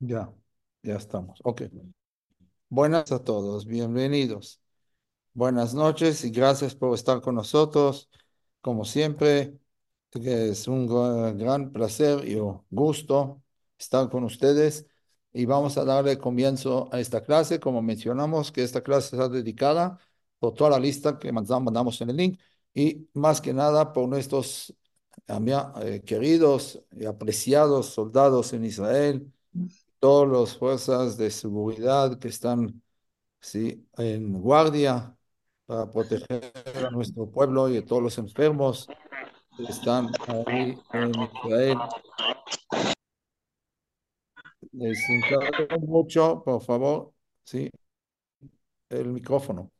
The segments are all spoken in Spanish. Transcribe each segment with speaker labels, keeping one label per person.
Speaker 1: Ya, ya estamos. Ok. Buenas a todos, bienvenidos. Buenas noches y gracias por estar con nosotros. Como siempre, es un gra- gran placer y un gusto estar con ustedes. Y vamos a darle comienzo a esta clase. Como mencionamos, que esta clase está dedicada por toda la lista que mandam- mandamos en el link y más que nada por nuestros eh, queridos y apreciados soldados en Israel todas las fuerzas de seguridad que están ¿sí? en guardia para proteger a nuestro pueblo y a todos los enfermos que están ahí en Israel. Les encargo mucho, por favor, ¿sí? el micrófono.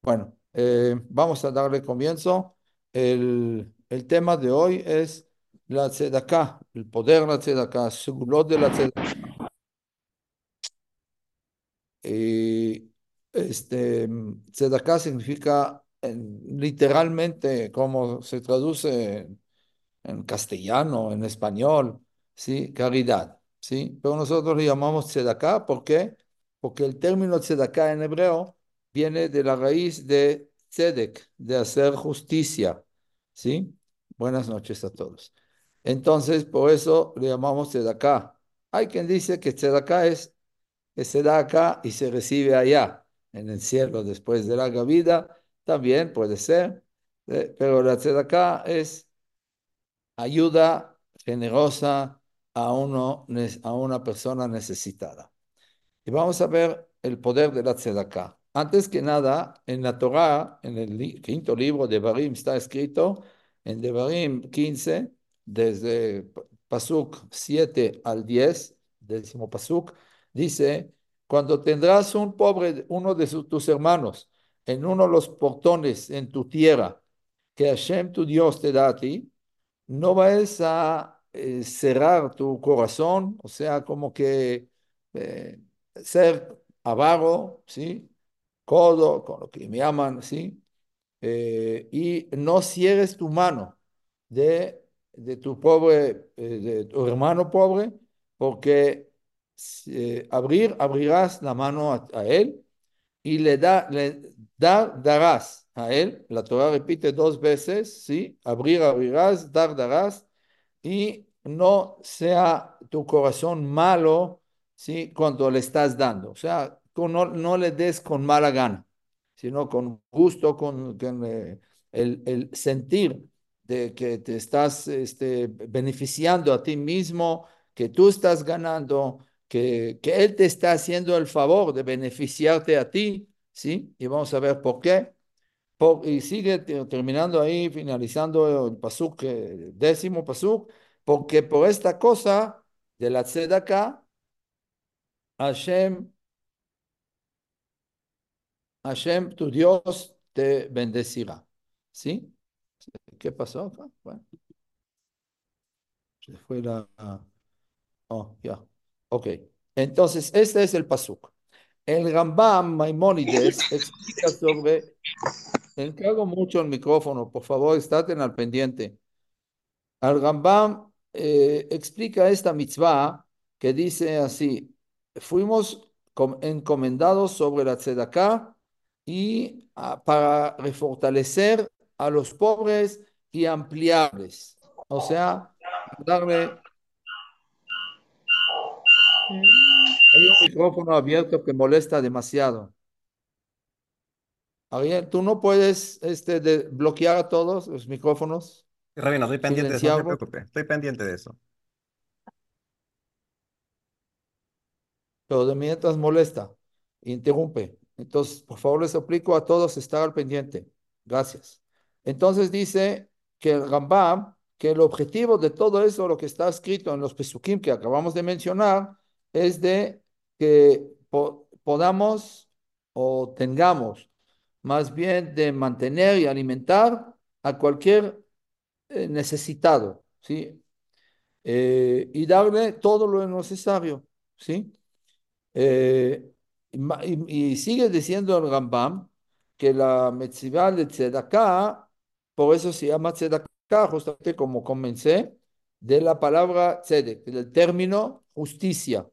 Speaker 1: Bueno, eh, vamos a darle comienzo. El, el tema de hoy es la tzedakah, el poder de la tzedakah, segulot de la tzedakah. Y este, tzedakah significa en- literalmente, como se traduce en, en castellano, en español, ¿sí? Caridad, ¿sí? Pero nosotros le llamamos tzedakah, ¿por qué? Porque el término tzedakah en hebreo viene de la raíz de tzedek, de hacer justicia, ¿sí? Buenas noches a todos. Entonces, por eso le llamamos tzedakah. Hay quien dice que tzedakah es que se da acá y se recibe allá, en el cielo, después de larga vida, también puede ser, eh, pero la tzedakah es ayuda generosa a, uno, a una persona necesitada. Y vamos a ver el poder de la tzedakah. Antes que nada, en la Torah, en el quinto libro de Barim, está escrito en Devarim 15, desde Pasuk 7 al 10, décimo Pasuk, dice, cuando tendrás un pobre, uno de tus hermanos, en uno de los portones en tu tierra, que Hashem tu Dios te da a ti, no vayas a eh, cerrar tu corazón, o sea, como que eh, ser avaro, ¿sí? Codo, con lo que me llaman, ¿sí? Eh, y no cierres tu mano de, de tu pobre, eh, de tu hermano pobre, porque eh, abrir, abrirás la mano a, él y le, da, le dar, darás a él. La Torah repite dos veces, ¿sí? Abrir, abrirás, dar, darás y no sea tu corazón malo, ¿sí? Cuando le estás dando. O sea, con- no, no le des con mala gana, sino con gusto, con, con, eh, el, el sentir que te estás este, beneficiando a ti mismo, que tú estás ganando, que, que Él te está haciendo el favor de beneficiarte a ti, ¿sí? Y vamos a ver por qué. Por- y sigue te- terminando ahí, finalizando el pasuk, eh, décimo pasuk, porque por esta cosa de la tzedakah, Hashem, Hashem, tu Dios, te bendecirá. ¿Sí? ¿Qué pasó acá? Bueno, se fue la... Oh, ya. Ok. Entonces, este es el pasuk. El Rambam Maimónides explica sobre... Encargo mucho el micrófono, por favor, estate al pendiente. Al Rambam eh, explica esta mitzvah que dice así, fuimos com- encomendados sobre la tzedakah y ah, para refortalecer a los pobres y ampliarles, o sea, darle... Hay un micrófono abierto que molesta demasiado. Ariel, ¿tú no puedes este, de- bloquear a todos los micrófonos,
Speaker 2: Rabino, estoy pendiente de eso, no se preocupe, estoy pendiente de eso. pero de mientras molesta, interrumpe. Entonces, por favor, les aplico a todos estar al pendiente. Gracias. Entonces dice que el Rambam, que el objetivo de todo eso, lo que está escrito en los Pesukim que acabamos de mencionar, es de que po- podamos o tengamos más bien de mantener y alimentar a cualquier eh, necesitado, ¿sí? Eh, y darle todo lo necesario, ¿sí? Eh, y, sigue diciendo el Rambam que la mitzvah de tzedakah, por eso se llama tzedakah, justamente como comencé, de la palabra tzedek, del término
Speaker 1: justicia.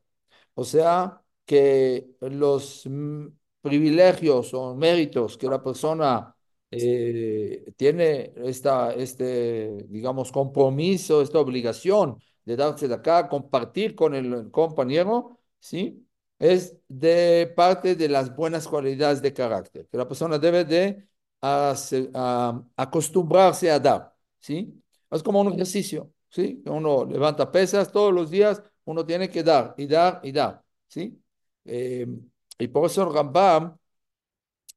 Speaker 1: O sea, que los mm, privilegios o méritos que la persona eh, tiene esta, este, digamos, compromiso, esta obligación de darse de acá, compartir con el compañero, ¿sí? Es de parte de las buenas cualidades de carácter, que la persona debe de a, acostumbrarse a dar, ¿sí? Es como un ejercicio, ¿sí? Uno levanta pesas todos los días, uno tiene que dar y dar y dar, ¿sí? Eh, y por eso Rambam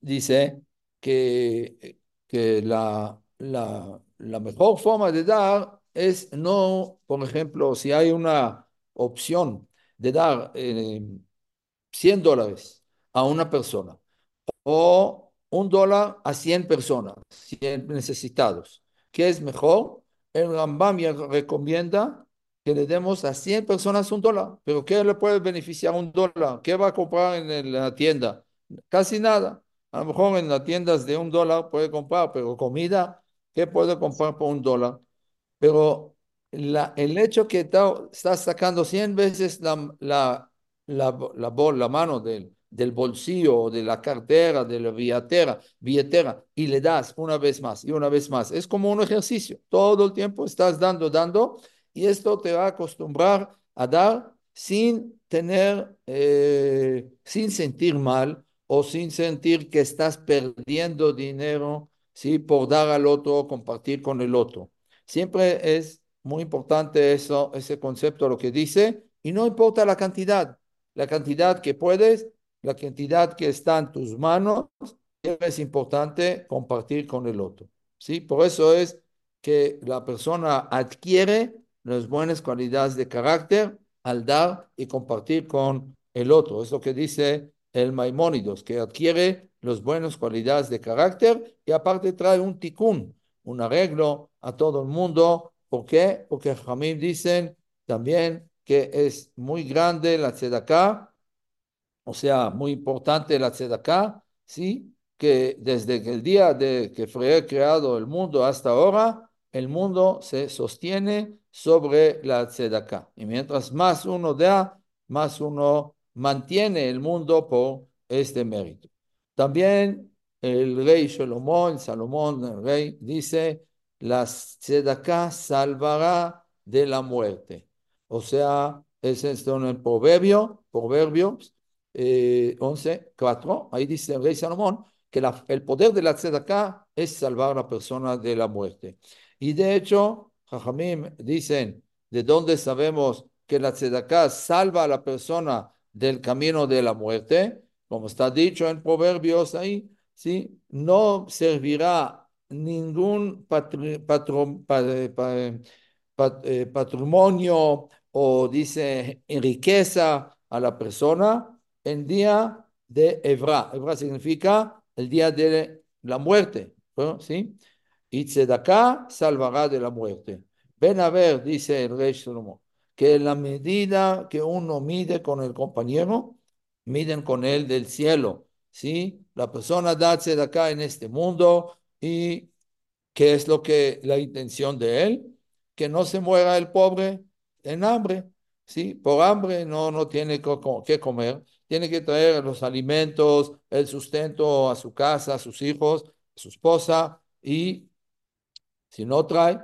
Speaker 1: dice que, que la, la, la mejor forma de dar es no, por ejemplo, si hay una opción de dar eh, 100 dólares a una persona o un dólar a 100 personas, 100 necesitados, ¿qué es mejor? El Rambam recomienda que le demos a 100 personas un dólar, pero ¿qué le puede beneficiar un dólar? ¿Qué va a comprar en la tienda? Casi nada. A lo mejor en las tiendas de un dólar puede comprar, pero comida, ¿qué puede comprar por un dólar? Pero el hecho que está, está sacando 100 veces la, la, mano del, del bolsillo o de la cartera, de la billetera, billetera, y le das una vez más y una vez más, es como un ejercicio. Todo el tiempo estás dando, dando, y esto te va a acostumbrar a dar sin tener, eh, sin sentir mal o sin sentir que estás perdiendo dinero, ¿sí? Por dar al otro, compartir con el otro. Siempre es muy importante eso, ese concepto, lo que dice, y no importa la cantidad, la cantidad que puedes, la cantidad que está en tus manos, es importante compartir con el otro, ¿sí? Por eso es que la persona adquiere las buenas cualidades de carácter al dar y compartir con el otro. Es lo que dice el Maimónidos, que adquiere las buenas cualidades de carácter y aparte trae un ticún, un arreglo a todo el mundo. ¿Por qué? Porque Jamim dicen también que es muy grande la tzedaká, o sea, muy importante la tzedaká, ¿sí? Que desde el día de que fue creado el mundo hasta ahora, el mundo se sostiene sobre la tzedaká. Y mientras más uno da, más uno mantiene el mundo por este mérito. También el rey Salomón, Salomón, el rey, dice, la tzedaká salvará de la muerte. O sea, es un proverbio, proverbios eh, 11, 4, ahí dice el rey Salomón, que el poder de la tzedaká es salvar a la persona de la muerte. Y de hecho, Jajamim dicen, ¿de dónde sabemos que la tzedaká salva a la persona del camino de la muerte? Como está dicho en Proverbios ahí, ¿sí? No servirá ningún eh, patrimonio o dice riqueza a la persona en día de Evra. Evra significa el día de la muerte, ¿sí? y Tzedaká salvará de la muerte. Ven a ver, dice el rey Salomón, que en la medida que uno mide con el compañero, miden con él del cielo. ¿sí? La persona da Tzedaká en este mundo y ¿qué es lo que la intención de él? Que no se muera el pobre en hambre. ¿sí? Por hambre no, no tiene que comer, tiene que traer los alimentos, el sustento a su casa, a sus hijos, a su esposa y si no trae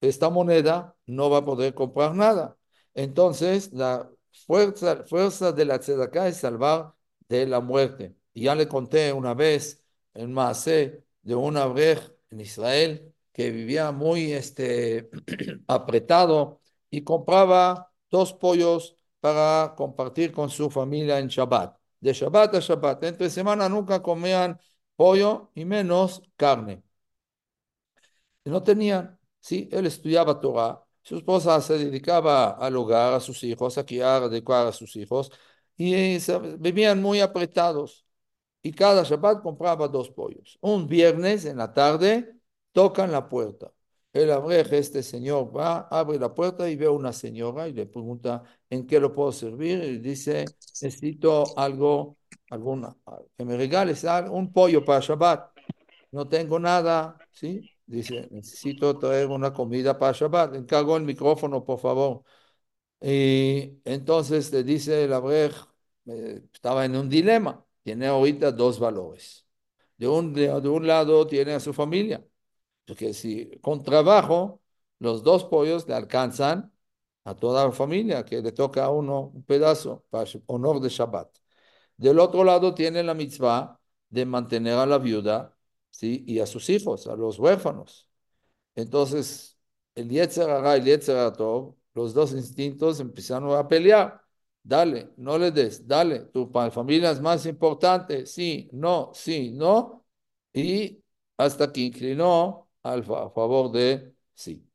Speaker 1: esta moneda, no va a poder comprar nada. Entonces, la fuerza, fuerza de la tzedaká es salvar de la muerte. Y ya le conté una vez en Maasé de una abrej en Israel que vivía muy este, apretado y compraba dos pollos para compartir con su familia en Shabbat. De Shabbat a Shabbat. Entre semana nunca comían pollo y menos carne no tenían. Sí, él estudiaba Torah, su esposa se dedicaba al hogar, a sus hijos, a criar, a adecuar a sus hijos, y vivían muy apretados. Y cada Shabbat compraba dos pollos. Un viernes en la tarde tocan la puerta. El abreje, este señor va, abre la puerta y ve a una señora y le pregunta en qué lo puedo servir. Y dice, necesito algo, alguna, que me regales un pollo para Shabbat. No tengo nada, ¿sí? Dice, necesito traer una comida para Shabbat. Encargo el micrófono, por favor. Y entonces le dice el Abrej, eh, estaba en un dilema, tiene ahorita dos valores. De un, de, de un lado tiene a su familia, porque si con trabajo los dos pollos le alcanzan a toda la familia, que le toca a uno un pedazo para honor de Shabbat. Del otro lado tiene la mitzvah de mantener a la viuda ¿sí? y a sus hijos, a los huérfanos. Entonces, el Yetzer y el Yetzer Tov, los dos instintos empezaron a pelear. Dale, no le des, dale, tu familia es más importante, sí, no, sí, no. Y hasta que inclinó al, a favor de sí.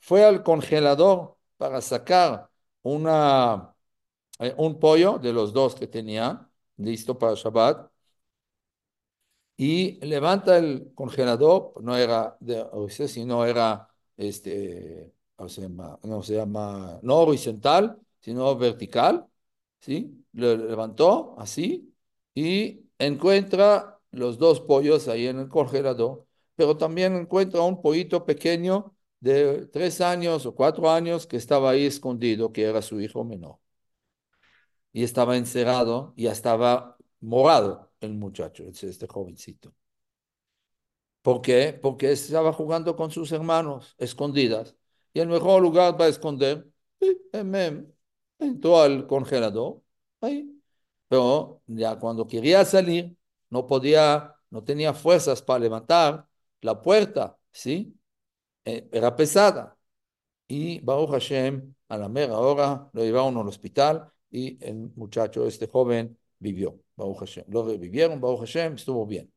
Speaker 1: Fue al congelador para sacar una, eh, un pollo de los dos que tenía, listo para Shabbat, y levanta el congelador, no era de sino era, este, no se llama, no horizontal, sino vertical, ¿sí? Lo levantó así y encuentra los dos pollos ahí en el congelador, pero también encuentra un pollito pequeño de tres años o cuatro años que estaba ahí escondido, que era su hijo menor. Y estaba encerrado, y estaba morado el muchacho, este jovencito. ¿Por qué? Porque estaba jugando con sus hermanos, escondidas. Y el mejor lugar para esconder, entró al congelador, ahí. Pero ya cuando quería salir, no podía, no tenía fuerzas para levantar la puerta, ¿sí? Era pesada. Y Baruch Hashem, a la mera hora, lo llevaron al hospital y el muchacho, este joven, vivió. Baruch Hashem. Lo revivieron, Baruch Hashem, estuvo bien.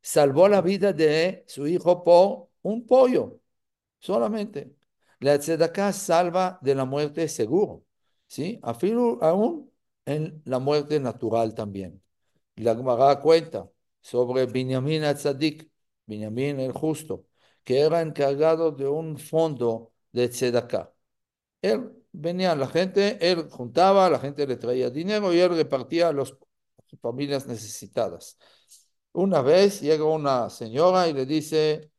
Speaker 1: Salvó la vida de su hijo por un pollo, solamente. La tzedakah salva de la muerte seguro, ¿sí? Afilo aún en la muerte natural también. La Gemara cuenta sobre Binyamin Atzadik, Binyamin el justo, que era encargado de un fondo de tzedakah. Él venía, la gente, él juntaba, la gente le traía dinero y él repartía a las familias necesitadas. Una vez llega una señora y le dice,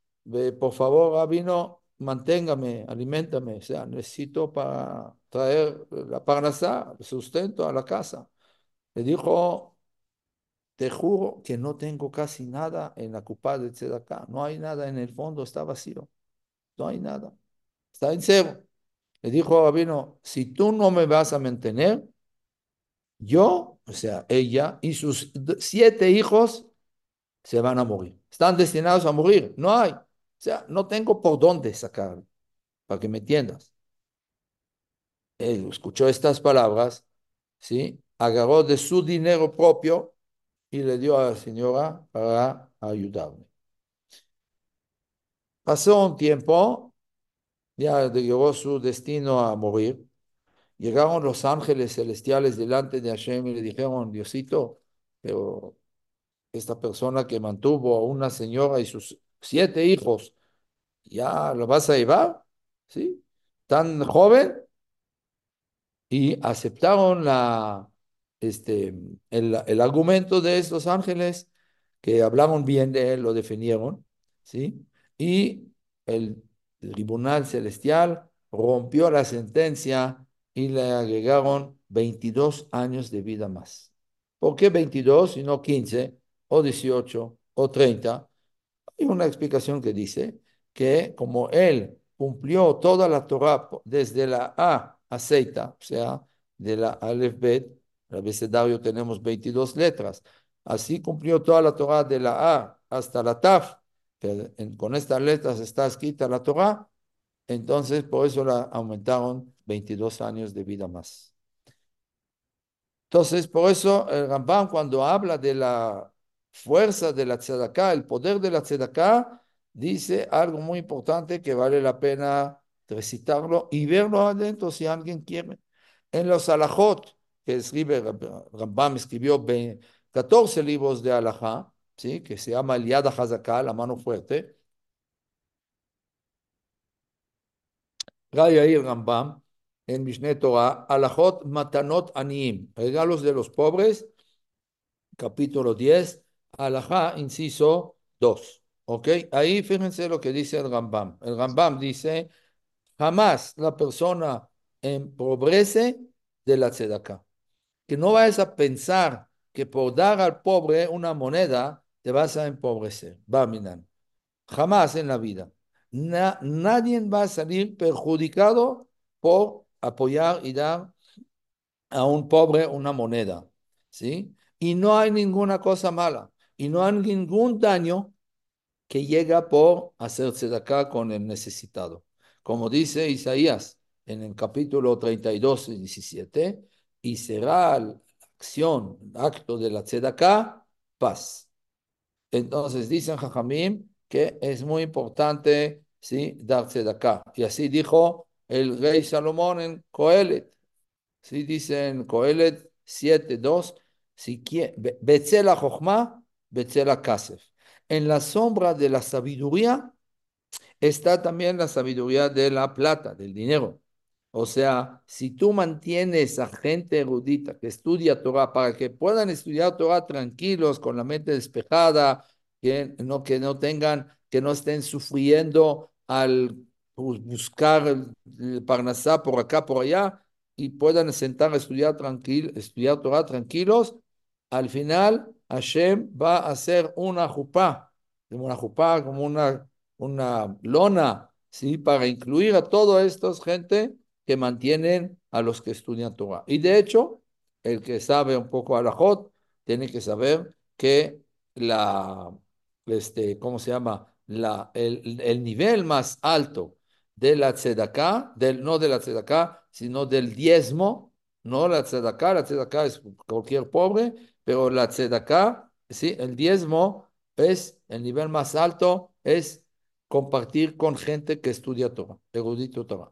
Speaker 1: por favor, vino, manténgame, alimentame, o sea, necesito para traer la parnasá, sustento a la casa. Le dijo, te juro que no tengo casi nada en la cupa de Tzedaká. No hay nada en el fondo, está vacío. No hay nada. Está en cero. Le dijo a Rabino, si tú no me vas a mantener, yo, o sea, ella y sus siete hijos se van a morir. Están destinados a morir. No hay. O sea, no tengo por dónde sacar, para que me entiendas. Él escuchó estas palabras, ¿sí? Agarró de su dinero propio y le dio a la señora para ayudarme. Pasó un tiempo, ya llegó su destino a morir. Llegaron los ángeles celestiales delante de Hashem y le dijeron, Diosito, pero esta persona que mantuvo a una señora y sus siete hijos, ¿ya lo vas a llevar? ¿Sí? Tan joven. Y aceptaron la, este, el, el, argumento de estos ángeles que hablaron bien de él, lo defendieron, ¿sí? Y el tribunal celestial rompió la sentencia y le agregaron 22 años de vida más. ¿Por qué 22 y no 15 o 18 o 30? Hay una explicación que dice que como él cumplió toda la Torah desde la A a Z, o sea, de la Aleph Bet, el abecedario tenemos 22 letras. Así cumplió toda la Torah de la A hasta la Taf. Que con estas letras está escrita la Torah. Entonces, por eso la aumentaron 22 años de vida más. Entonces, por eso el Rambam cuando habla de la fuerza de la tzedakah, el poder de la tzedakah, dice algo muy importante que vale la pena recitarlo y verlo adentro si alguien quiere. En los alajot, que escribe, Rambam escribió 14 libros de alajá, ¿sí? que se llama el Yad la mano fuerte. ahí Rambam, en Mishneh Torah, Alajot Matanot Aniim, regalos de los pobres, capítulo 10, Alajá, inciso 2. ¿Ok? Ahí fíjense lo que dice el Rambam. El Rambam dice, jamás la persona empobrece de la tzedaká. Que no vayas a pensar que por dar al pobre una moneda te vas a empobrecer. Baminan. Jamás en la vida. nadie va a salir perjudicado por apoyar y dar a un pobre una moneda. ¿Sí? Y no hay ninguna cosa mala. Y no hay ningún daño que llega por hacerse de acá con el necesitado. Como dice Isaías en el capítulo 32 y 17, y será la acción, el acto de la tzedaká, paz. Entonces dicen Jajamim que es muy importante ¿sí? dar tzedaká. Y así dijo el rey Salomón en Coelet. ¿sí? Dice en Coelet 7.2, si Betzela Jochma, Betzela Kasef. En la sombra de la sabiduría está también la sabiduría de la plata, del dinero. O sea, si tú mantienes a gente erudita que estudia Torah para que puedan estudiar Torah tranquilos, con la mente despejada, que no, que no tengan, que no estén sufriendo al buscar el, Parnasá por acá, por allá, y puedan sentar a estudiar, tranquil, estudiar Torah tranquilos, al final Hashem va a hacer una jupá, como una jupá, como una, una lona, ¿sí? Para incluir a toda esta gente que mantienen a los que estudian Torah. Y de hecho, el que sabe un poco alajot, tiene que saber que la, este, ¿cómo se llama? La, el, el nivel más alto de la tzedaká, del, no de la tzedaká, sino del diezmo, no la tzedaká, la tzedaká es cualquier pobre, pero la tzedaká, ¿sí? el diezmo es el nivel más alto, es compartir con gente que estudia Torah, erudito Torah.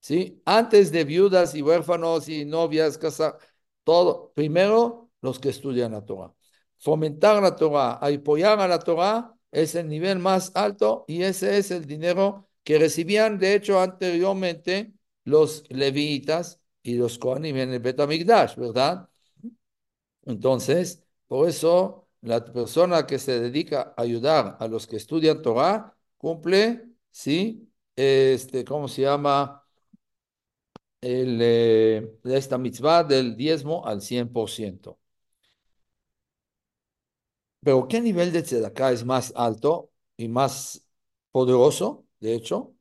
Speaker 1: ¿Sí? Antes de viudas y huérfanos y novias, casa, todo. Primero, los que estudian la Torah. Fomentar la Torah, apoyar a la Torah es el nivel más alto y ese es el dinero que recibían, de hecho, anteriormente los levitas y los Kohanim en el Betamigdash, ¿verdad? Entonces, por eso la persona que se dedica a ayudar a los que estudian Torah cumple, ¿sí? Este, ¿cómo se llama? El, eh, esta mitzvah del diezmo al 100%. Pero ¿qué nivel de tzedakah es más alto y más poderoso, de hecho,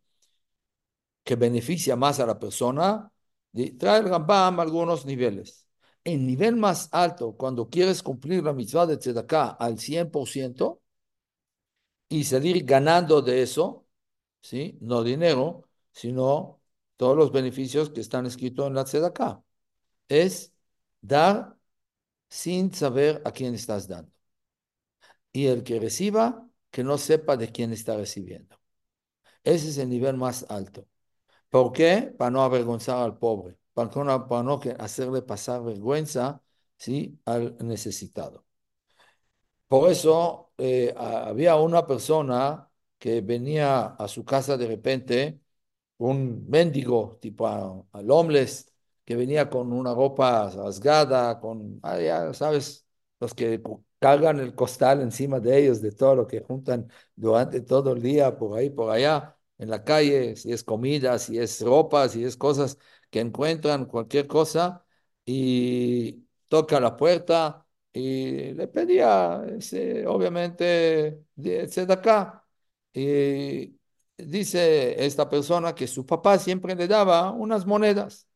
Speaker 1: que beneficia más a la persona? Trae el Rambam algunos niveles el nivel más alto, cuando quieres cumplir la mitzvah de tzedakah al 100% y salir ganando de eso, ¿sí? No dinero, sino todos los beneficios que están escritos en la tzedakah. Es dar sin saber a quién estás dando. Y el que reciba, que no sepa de quién está recibiendo. Ese es el nivel más alto. ¿Por qué? Para no avergonzar al pobre para no, hacerle pasar vergüenza ¿sí? al necesitado. Por eso eh, había una persona que venía a su casa de repente, un mendigo tipo al homeless, que venía con una ropa rasgada, con, ah, ya sabes, los que cargan el costal encima de ellos, de todo lo que juntan durante todo el día, por ahí, por allá, en la calle, si es comida, si es ropa, si es cosas que encuentran cualquier cosa y toca la puerta y le pedía, ese, obviamente, de acá. Y dice esta persona que su papá siempre le daba unas monedas.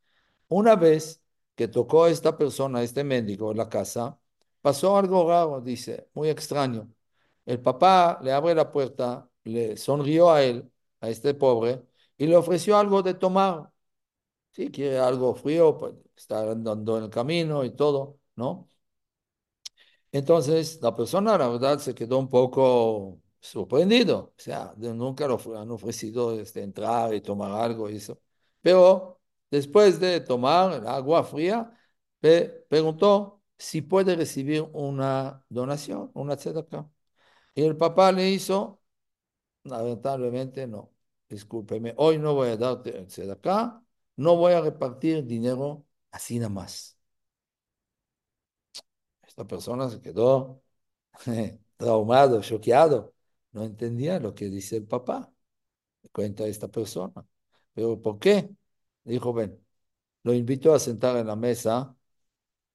Speaker 1: Una vez que tocó esta persona, este en la casa, pasó algo raro, dice, muy extraño. El papá le abre la puerta, le sonrió a él, a este pobre, y le ofreció algo de tomar. Si quiere algo frío, pues está andando en el camino y todo, ¿no? Entonces, la persona, la verdad, se quedó un poco sorprendido. O sea, nunca lo han ofrecido este, entrar y tomar algo eso. Pero después de tomar agua fría, preguntó si puede recibir una donación, una tzedakah. Y el papá le hizo, lamentablemente no, discúlpeme, hoy no voy a darte tzedakah, no voy a repartir dinero así nada más. Esta persona se quedó traumado, choqueado. No entendía lo que dice el papá. Cuenta esta persona. ¿Pero por qué? Dijo, ven, lo invitó a sentar en la mesa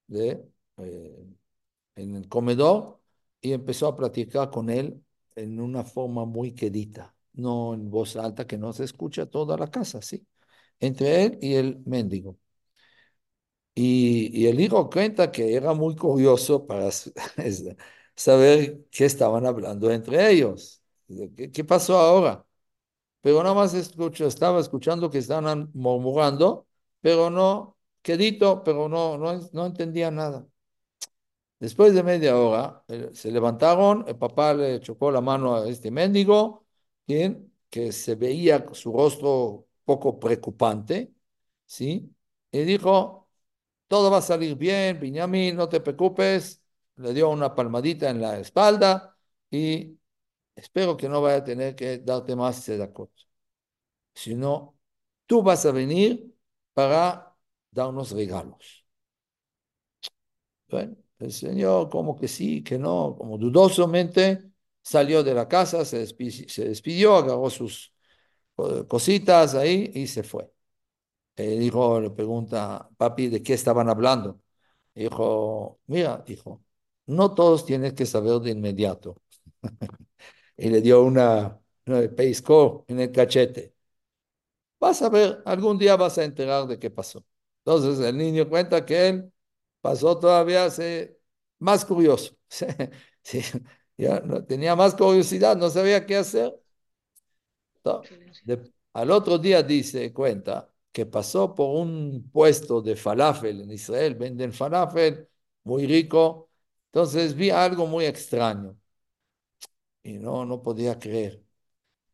Speaker 1: de, eh, en el comedor y empezó a platicar con él en una forma muy quedita, no en voz alta que no se escucha toda la casa, ¿sí? Entre él y el mendigo. Y, y el hijo cuenta que era muy curioso para saber qué estaban hablando entre ellos. ¿Qué, qué pasó ahora? Pero nada más escucho, estaba escuchando que estaban murmurando, pero no, quedito, pero no, no, no entendía nada. Después de media hora, se levantaron, el papá le chocó la mano a este mendigo, quien, que se veía su rostro poco preocupante, ¿sí? Y dijo, todo va a salir bien, Benjamín, no te preocupes. Le dio una palmadita en la espalda y espero que no vaya a tener que darte más sedacot. Sino, tú vas a venir para darnos regalos. Bueno, el señor como que sí, que no, como dudosamente salió de la casa, se despidió, se despidió agarró sus cositas ahí y se fue. El hijo le pregunta, papi, ¿de qué estaban hablando? Dijo, mira, hijo, no todos tienen que saber de inmediato. y le dio una, una pescó en el cachete. Vas a ver, algún día vas a enterar de qué pasó. Entonces el niño cuenta que él pasó todavía se, más curioso. Sí, ya no, tenía más curiosidad, no sabía qué hacer. Al otro día dice, cuenta, que pasó por un puesto de falafel en Israel, venden falafel, muy rico. Entonces vi algo muy extraño y no, no podía creer.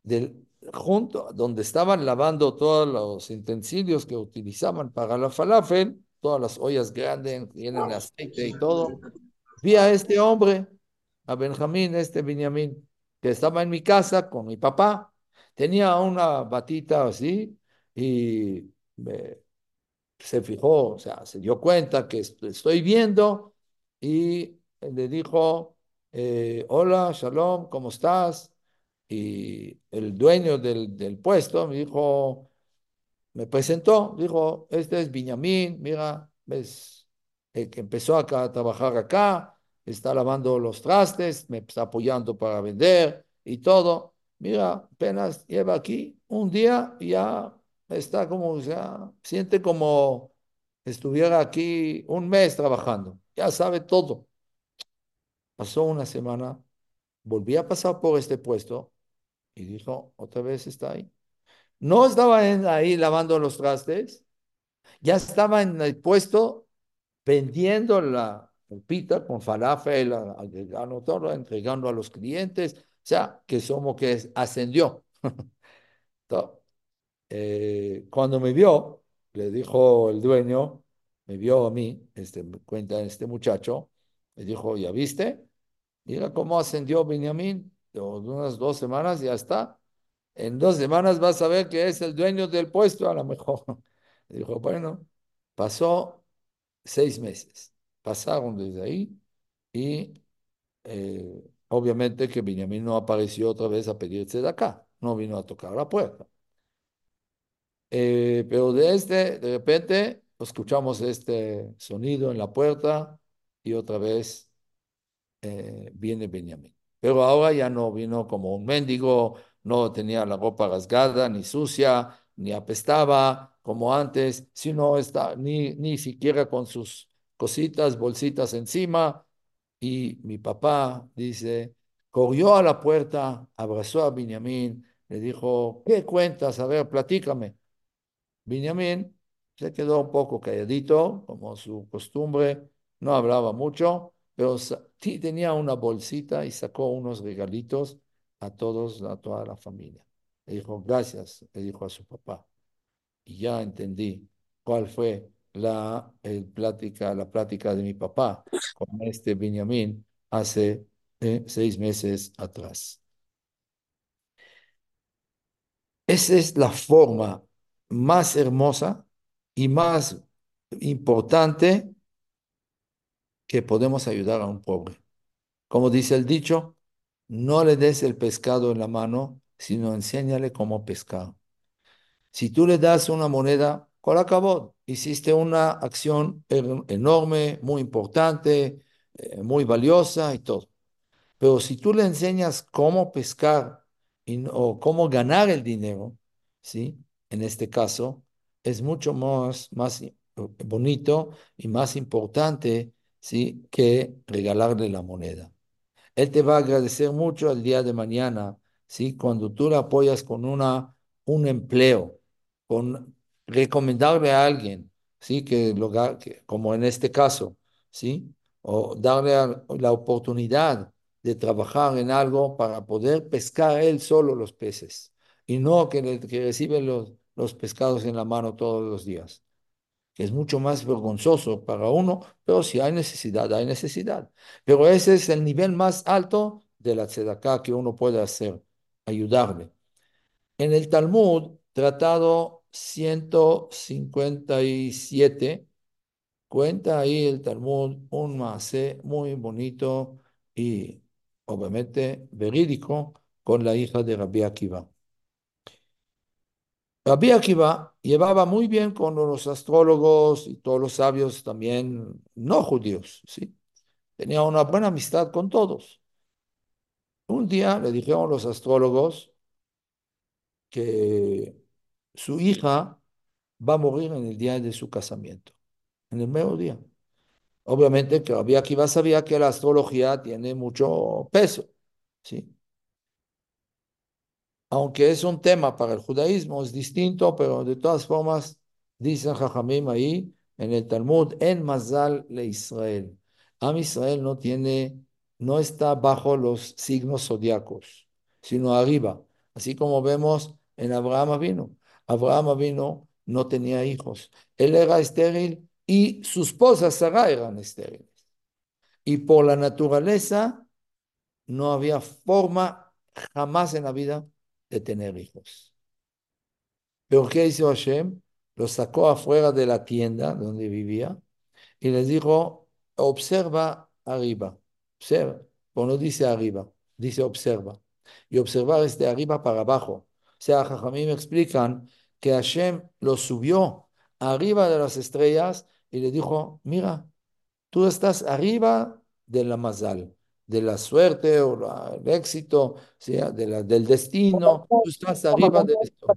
Speaker 1: Del, junto donde estaban lavando todos los utensilios que utilizaban para la falafel, todas las ollas grandes llenas de aceite y todo, vi a este hombre, a Benjamín, este Benjamín, que estaba en mi casa con mi papá. Tenía una batita así y me, se fijó, o sea, se dio cuenta que estoy viendo y le dijo, eh, hola, shalom, ¿cómo estás? Y el dueño del, puesto me dijo, me presentó, dijo, este es Benjamín, mira, ves, el que empezó a trabajar acá, está lavando los trastes, me está apoyando para vender y todo. Mira, apenas lleva aquí un día y ya está como, sea, siente como estuviera aquí un mes trabajando, ya sabe todo. Pasó una semana, volví a pasar por este puesto y dijo, otra vez está ahí. No estaba ahí lavando los trastes, ya estaba en el puesto vendiendo la pita con falafel, agregando todo, entregando a los clientes, o sea, que somos que ascendió. eh, cuando me vio, le dijo el dueño, me vio a mí, este, cuenta este muchacho, le dijo, ¿ya viste? Mira cómo ascendió Benjamín, de unas dos semanas ya está. En dos semanas vas a ver que es el dueño del puesto, a lo mejor. Dijo, bueno, pasó seis meses. Pasaron desde ahí y eh, obviamente que Benjamín no apareció otra vez a pedirse de acá, no vino a tocar la puerta. Eh, pero de este, de repente, escuchamos este sonido en la puerta y otra vez eh, viene Benjamín. Pero ahora ya no vino como un mendigo, no tenía la ropa rasgada, ni sucia, ni apestaba como antes, sino está, ni, ni siquiera con sus cositas, bolsitas encima. Y mi papá dice, corrió a la puerta, abrazó a Benjamín, le dijo, ¿qué cuentas? A ver, platícame. Benjamín se quedó un poco calladito, como su costumbre, no hablaba mucho, pero tenía una bolsita y sacó unos regalitos a todos, a toda la familia. Le dijo, gracias, le dijo a su papá. Y ya entendí cuál fue la el plática, la plática de mi papá con este Benjamín hace eh, seis meses atrás. Esa es la forma más hermosa y más importante que podemos ayudar a un pobre. Como dice el dicho, no le des el pescado en la mano, sino enséñale cómo pescar. Si tú le das una moneda con hiciste una acción enorme, muy importante, eh, muy valiosa y todo. Pero si tú le enseñas cómo pescar y o cómo ganar el dinero, ¿sí? En este caso, es mucho más, más i- bonito y más importante, ¿sí? Que regalarle la moneda. Él te va a agradecer mucho el día de mañana, ¿sí? Cuando tú le apoyas con una, un empleo, con recomendarle a alguien, ¿sí? Que, lo, que- como en este caso, ¿sí? O darle la oportunidad de trabajar en algo para poder pescar él solo los peces y no que, le- que recibe los, los pescados en la mano todos los días que es mucho más vergonzoso para uno, pero si hay necesidad, hay necesidad. Pero ese es el nivel más alto de la tzedakah que uno puede hacer, ayudarle. En el Talmud, tratado 157, cuenta ahí el Talmud un maasé muy bonito y obviamente verídico con la hija de Rabbi Akiva. Rabbi Akiva llevaba muy bien con los astrólogos y todos los sabios también no judíos, ¿sí? Tenía una buena amistad con todos. Un día le dijeron los astrólogos que su hija va a morir en el día de su casamiento, en el mero día. Obviamente que Rabbi Akiva sabía que la astrología tiene mucho peso, ¿sí? Aunque es un tema para el judaísmo, es distinto, pero de todas formas, dicen Jajamim ahí en el Talmud, en Mazal le Israel. Am Israel no tiene, no está bajo los signos zodiacos, sino arriba, así como vemos en Abraham vino. Abraham vino, no tenía hijos. Él era estéril y su esposa Sara eran estériles. Y por la naturaleza no había forma jamás en la vida de tener hijos. Pero ¿qué hizo Hashem? Los sacó afuera de la tienda donde vivía y les dijo, observa arriba, observa, pero no dice arriba, dice observa. Y observar es de arriba para abajo. O sea, me explican que Hashem los subió arriba de las estrellas y le dijo, mira, tú estás arriba de la mazal, de la suerte o la- el éxito, ¿sí? de la, del destino, tú estás arriba de esto.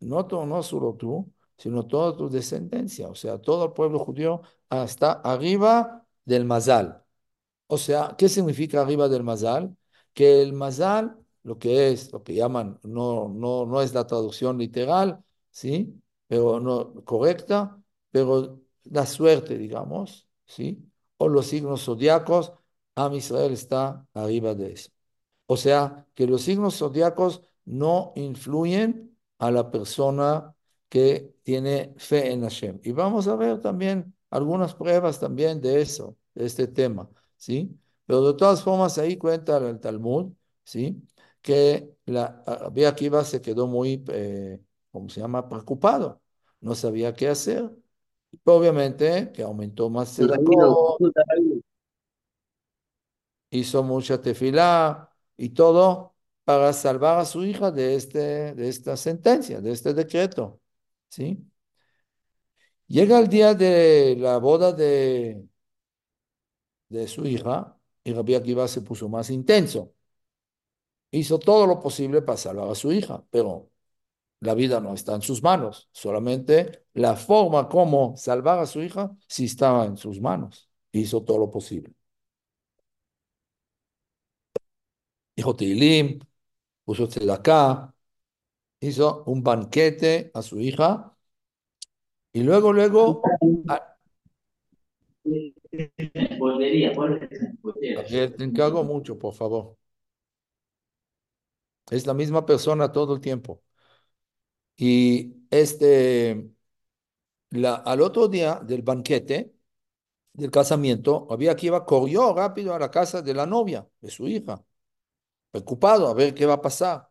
Speaker 1: No, no solo tú, sino toda tu descendencia, o sea, todo el pueblo judío está arriba del mazal. O sea, ¿qué significa arriba del mazal? Que el mazal, lo que es, lo que llaman, no, no, no es la traducción literal, ¿sí? Pero no correcta, pero la suerte, digamos, ¿sí? O los signos zodiacos, Am Israel está arriba de eso. O sea, que los signos zodiacos no influyen a la persona que tiene fe en Hashem. Y vamos a ver también algunas pruebas también de eso, de este tema, ¿sí? Pero de todas formas, ahí cuenta el Talmud, ¿sí? Que la Rabbi Akiva se quedó muy, eh, ¿cómo se llama?, preocupado. No sabía qué hacer. Obviamente que aumentó más tzedakot, hizo mucha tefilá y todo para salvar a su hija de, este, de esta sentencia, de este decreto, ¿sí? Llega el día de la boda de, de su hija y Rabbi Akiva se puso más intenso. Hizo todo lo posible para salvar a su hija, pero la vida no está en sus manos, solamente la forma como salvar a su hija sí estaba en sus manos. Hizo todo lo posible. Dijo Tilim, puso acá, hizo un banquete a su hija y luego, luego, a- Gabriel, te encargo mucho, por favor. Es la misma persona todo el tiempo. Y este, la, al otro día del banquete, del casamiento, había que iba, corrió rápido a la casa de la novia, de su hija, preocupado a ver qué va a pasar.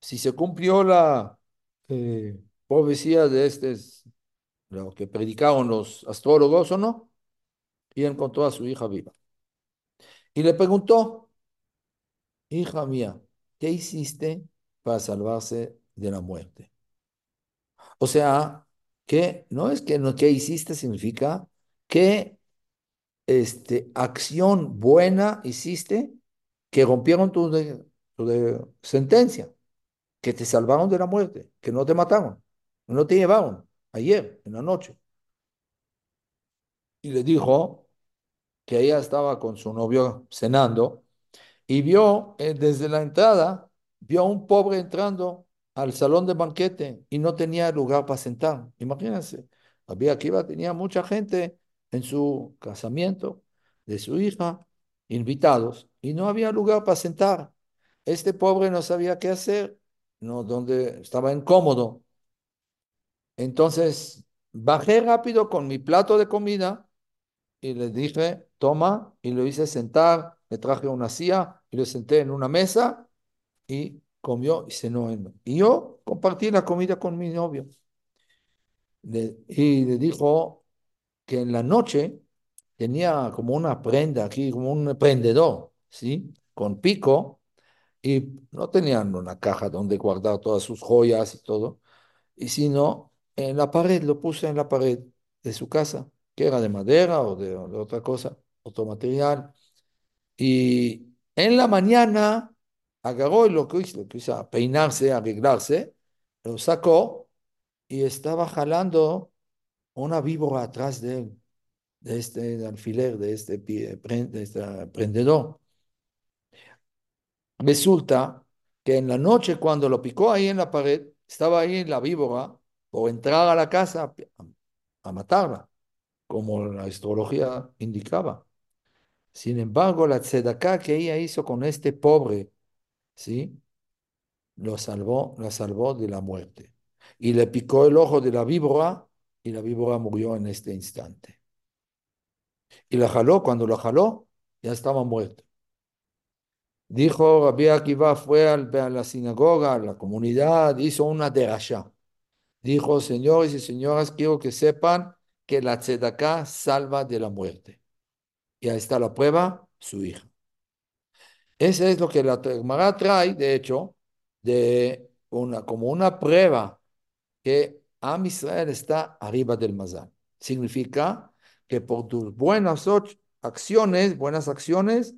Speaker 1: Si se cumplió la eh, profecía de este, lo que predicaron los astrólogos o no, y encontró a su hija viva. Y le preguntó, hija mía, ¿qué hiciste para salvarse de la muerte? O sea, que no es que no que hiciste significa que este, acción buena hiciste que rompieron tu, de- tu de- sentencia, que te salvaron de la muerte, que no te mataron, no te llevaron ayer en la noche. Y le dijo que ella estaba con su novio cenando y vio eh, desde la entrada, vio a un pobre entrando al salón de banquete y no tenía lugar para sentar. Imagínense, había aquí tenía mucha gente en su casamiento de su hija, invitados, y no había lugar para sentar. Este pobre no sabía qué hacer, no, donde estaba incómodo. Entonces bajé rápido con mi plato de comida y le dije, toma, y lo hice sentar, le traje una silla y lo senté en una mesa y comió y cenó él. Y yo compartí la comida con mi novio. Y le dijo que en la noche tenía como una prenda aquí, como un prendedor, ¿sí? Con pico, y no tenían una caja donde guardar todas sus joyas y todo, y sino en la pared, lo puse en la pared de su casa, que era de madera o de, de otra cosa, otro material. Y en la mañana agarró y lo que hizo, lo que hizo, peinarse, arreglarse, lo sacó y estaba jalando una víbora atrás de él, de este alfiler, de este, de este prendedor. Resulta que en la noche cuando lo picó ahí en la pared, estaba ahí la víbora por entrar a la casa a, a matarla, como la astrología indicaba. Sin embargo, la tzedaká que ella hizo con este pobre, ¿sí? Lo salvó, la salvó de la muerte. Y le picó el ojo de la víbora y la víbora murió en este instante. Y la jaló, cuando la jaló, ya estaba muerta. Dijo Rabbi Akiva, fue a la sinagoga, a la comunidad, hizo una derashá. Dijo, señores y señoras, quiero que sepan que la tzedaká salva de la muerte. Y ahí está la prueba, su hija. Ese es lo que la Gemara trae, de hecho, de una, como una prueba que Am Israel está arriba del Mazal. Significa que por tus buenas acciones, buenas acciones,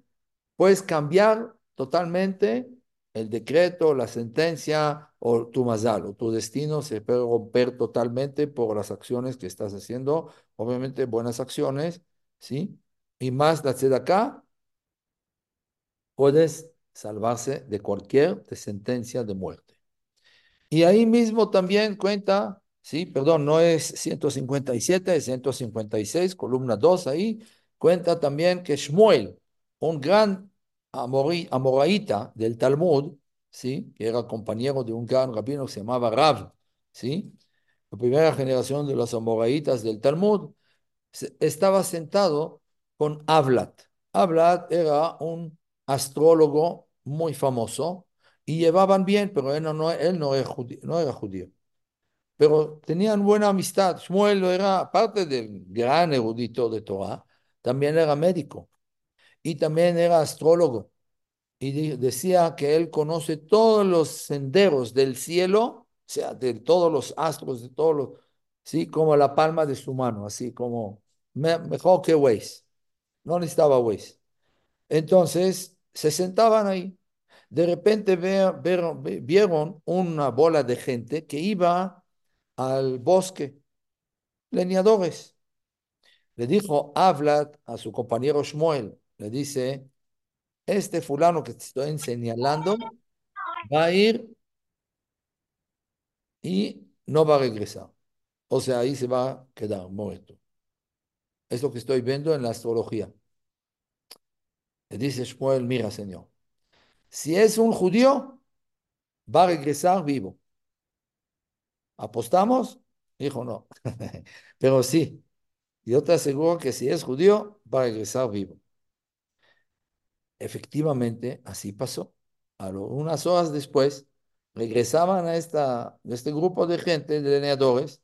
Speaker 1: puedes cambiar totalmente el decreto, la sentencia o tu Mazal, o tu destino se puede romper totalmente por las acciones que estás haciendo. Obviamente, buenas acciones, ¿sí? Y más la tzedakah, puedes salvarse de cualquier sentencia de muerte. Y ahí mismo también cuenta, sí, perdón, no es 157, es 156, columna 2 ahí, cuenta también que Shmuel, un gran amori- amoraíta del Talmud, sí, que era compañero de un gran rabino que se llamaba Rav, sí, la primera generación de los amoraítas del Talmud, estaba sentado con Avlat. Avlat era un astrólogo muy famoso y llevaban bien, pero él no, él no era judío. Pero tenían buena amistad. Shmuel era, aparte del gran erudito de Torah, también era médico y también era astrólogo. Y decía que él conoce todos los senderos del cielo, o sea, de todos los astros, de todos los, sí, como la palma de su mano, así como me- mejor que Waze. No necesitaba Waze. Entonces se sentaban ahí. De repente ve- ve- vieron una bola de gente que iba al bosque, leñadores. Le dijo Habla a su compañero Shmuel, le dice, este fulano que te estoy señalando va a ir y no va a regresar. O sea, ahí se va a quedar muerto. Es lo que estoy viendo en la astrología. Le dice Shmuel, mira, señor, si es un judío, va a regresar vivo. ¿Apostamos? Dijo, no. Pero sí, yo te aseguro que si es judío, va a regresar vivo. Efectivamente, así pasó. A lo- unas horas después, regresaban a esta, este grupo de gente, de leñadores,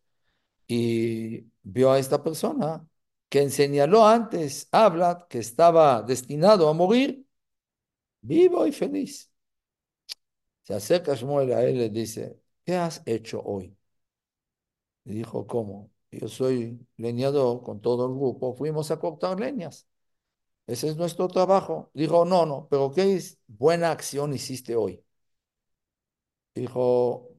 Speaker 1: y vio a esta persona que señaló antes, habla, que estaba destinado a morir, vivo y feliz. Se acerca Shmuel a él y le dice, ¿qué has hecho hoy? Dijo, ¿cómo? Yo soy leñador con todo el grupo, fuimos a cortar leñas. Ese es nuestro trabajo. Dijo, no, no, pero ¿qué buena acción hiciste hoy? Dijo,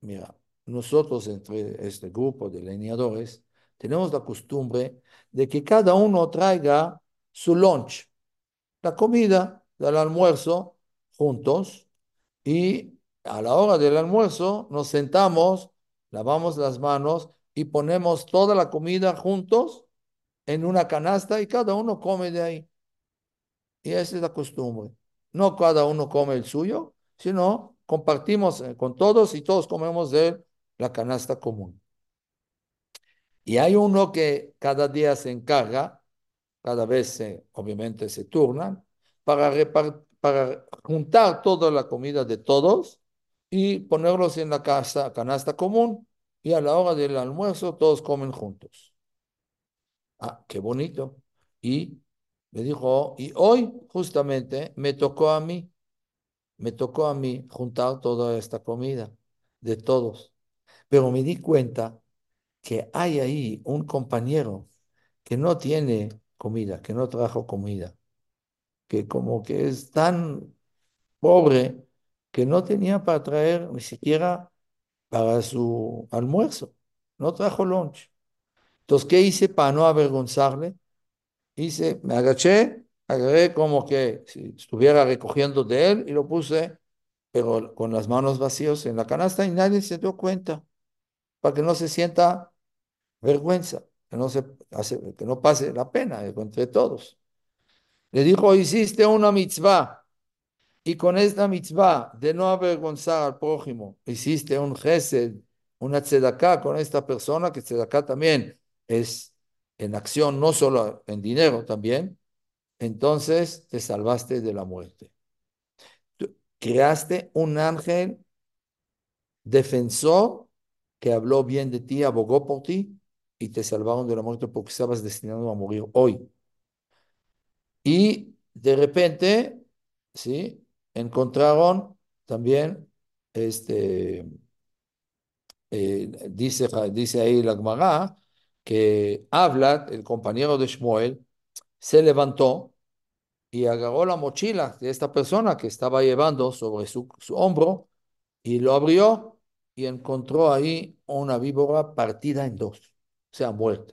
Speaker 1: mira, nosotros entre este grupo de leñadores tenemos la costumbre de que cada uno traiga su lunch, la comida del almuerzo juntos y a la hora del almuerzo nos sentamos, lavamos las manos y ponemos toda la comida juntos en una canasta y cada uno come de ahí. Y esa es la costumbre. No cada uno come el suyo, sino compartimos eh, con todos y todos comemos de la canasta común. Y hay uno que cada día se encarga, cada vez obviamente se turnan, para, para juntar toda la comida de todos y ponerlos en la casa, canasta común y a la hora del almuerzo todos comen juntos. Ah, qué bonito. Y me dijo, y hoy justamente me tocó a mí, me tocó a mí juntar toda esta comida de todos. Pero me di cuenta que hay ahí un compañero que no tiene comida, que no trajo comida, que como que es tan pobre que no tenía para traer ni siquiera para su almuerzo, no trajo lunch. Entonces, ¿qué hice para no avergonzarle? Hice, me agaché, agarré como que si estuviera recogiendo de él y lo puse, pero con las manos vacías en la canasta y nadie se dio cuenta, para que no se sienta vergüenza, que no, se, que no pase la pena entre todos. Le dijo, hiciste una mitzvah y con esta mitzvah de no avergonzar al prójimo, hiciste un gesed, una tzedaká con esta persona, que tzedaká también es en acción, no solo en dinero también, entonces te salvaste de la muerte. creaste un ángel defensor que habló bien de ti, abogó por ti y te salvaron de la muerte porque estabas destinado a morir hoy. Y de repente, ¿sí? Encontraron también, este, eh, dice, dice ahí la Gemara, que habla, el compañero de Shmuel, se levantó y agarró la mochila de esta persona que estaba llevando sobre su, su hombro y lo abrió y encontró ahí una víbora partida en dos, o sea, muerta.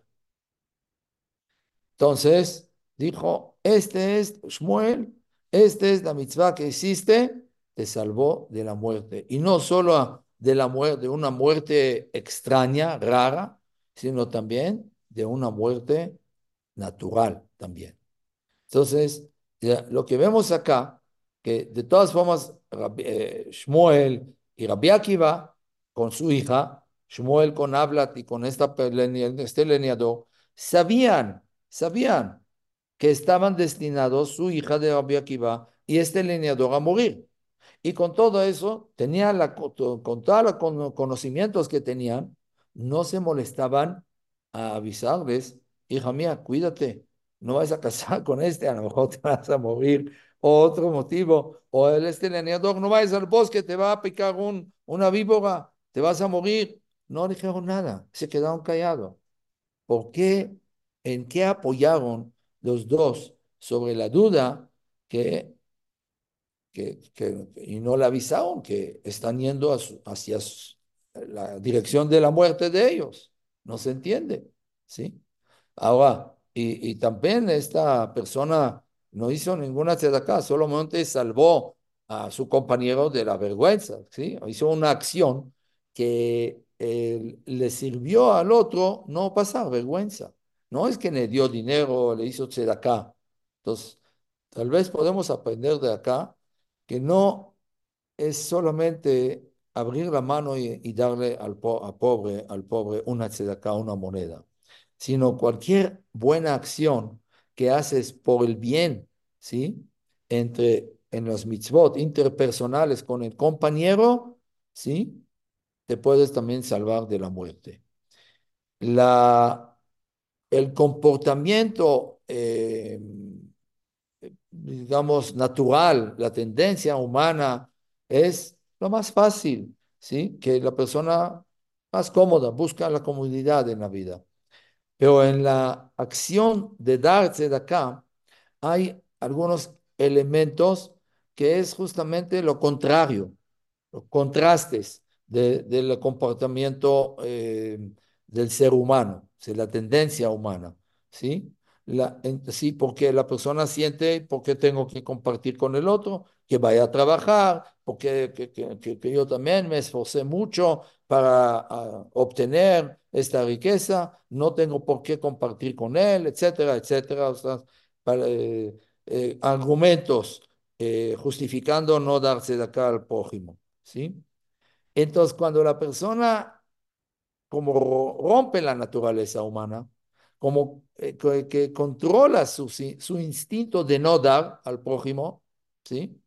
Speaker 1: Entonces dijo, este es Shmuel, esta es la mitzvah que hiciste, te salvó de la muerte. Y no solo de la muerte, una muerte extraña, rara, sino también de una muerte natural también. Entonces, lo que vemos acá, que de todas formas, eh, Shmuel y Rabbi Akiva, con su hija, Shmuel con Ablat y con esta, este leñador, sabían, sabían que estaban destinados su hija de Rabbi y este leñador a morir. Y con todo eso, tenía la, con todos los conocimientos que tenían, no se molestaban a avisarles, hija mía, cuídate, no vas a casar con este, a lo mejor te vas a morir, o otro motivo, o el este leñador, no vayas al bosque, te va a picar un, una víbora, te vas a morir. No dijeron nada, se quedaron callados. ¿Por qué? ¿En qué apoyaron los dos sobre la duda que que, y no le avisaron que están yendo hacia la dirección de la muerte de ellos. No se entiende, ¿sí? Ahora, y, y también esta persona no hizo ninguna acá, solamente salvó a su compañero de la vergüenza, ¿sí? Hizo una acción que eh, le sirvió al otro no pasar vergüenza. No es que le dio dinero, le hizo acá. Entonces, tal vez podemos aprender de acá que no es solamente abrir la mano y, darle al pobre, al pobre una tzedakah, una moneda, sino cualquier buena acción que haces por el bien, ¿sí? Entre, en los mitzvot interpersonales con el compañero, ¿sí? Te puedes también salvar de la muerte. La, el comportamiento eh, digamos, natural, la tendencia humana es lo más fácil, ¿sí? Que la persona más cómoda, busca la comodidad en la vida. Pero en la acción de darse de acá hay algunos elementos que es justamente lo contrario, los contrastes de, del comportamiento eh, del ser humano, de la tendencia humana, ¿sí? Sí, porque la persona siente, porque tengo que compartir con el otro, que vaya a trabajar, porque que, que, yo también me esforcé mucho para uh, obtener esta riqueza, no tengo por qué compartir con él, etcétera, etcétera. O sea, para, eh, eh, argumentos justificando no darse de acá al prójimo, ¿sí? Entonces, cuando la persona como rompe la naturaleza humana, como eh, que, controla su, su, instinto de no dar al prójimo, ¿sí?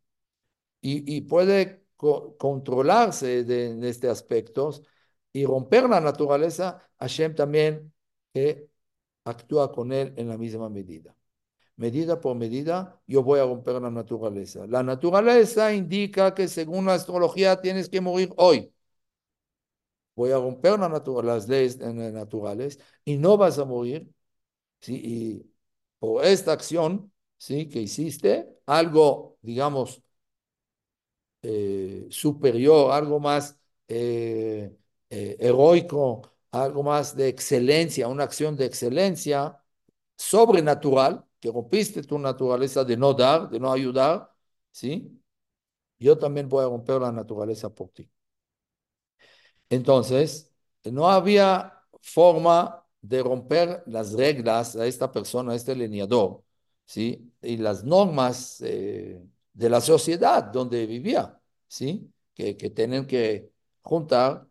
Speaker 1: Y, y puede co controlarse de, de este aspecto y romper la naturaleza, Hashem también eh, actúa con él en la misma medida medida por medida, yo voy a romper la naturaleza. La naturaleza indica que según la astrología tienes que morir hoy. Voy a romper la las leyes naturales y no vas a morir. ¿sí? Por esta acción ¿sí? que hiciste, algo, digamos, eh, superior, algo más eh, eh, heroico, algo más de excelencia, una acción de excelencia sobrenatural, que rompiste tu naturaleza de no dar, de no ayudar, ¿sí? Yo también voy a romper la naturaleza por ti. Entonces, no había forma de romper las reglas a esta persona, a este leñador, ¿sí? Y las normas eh, de la sociedad donde vivía, ¿sí? Que, que tienen que juntar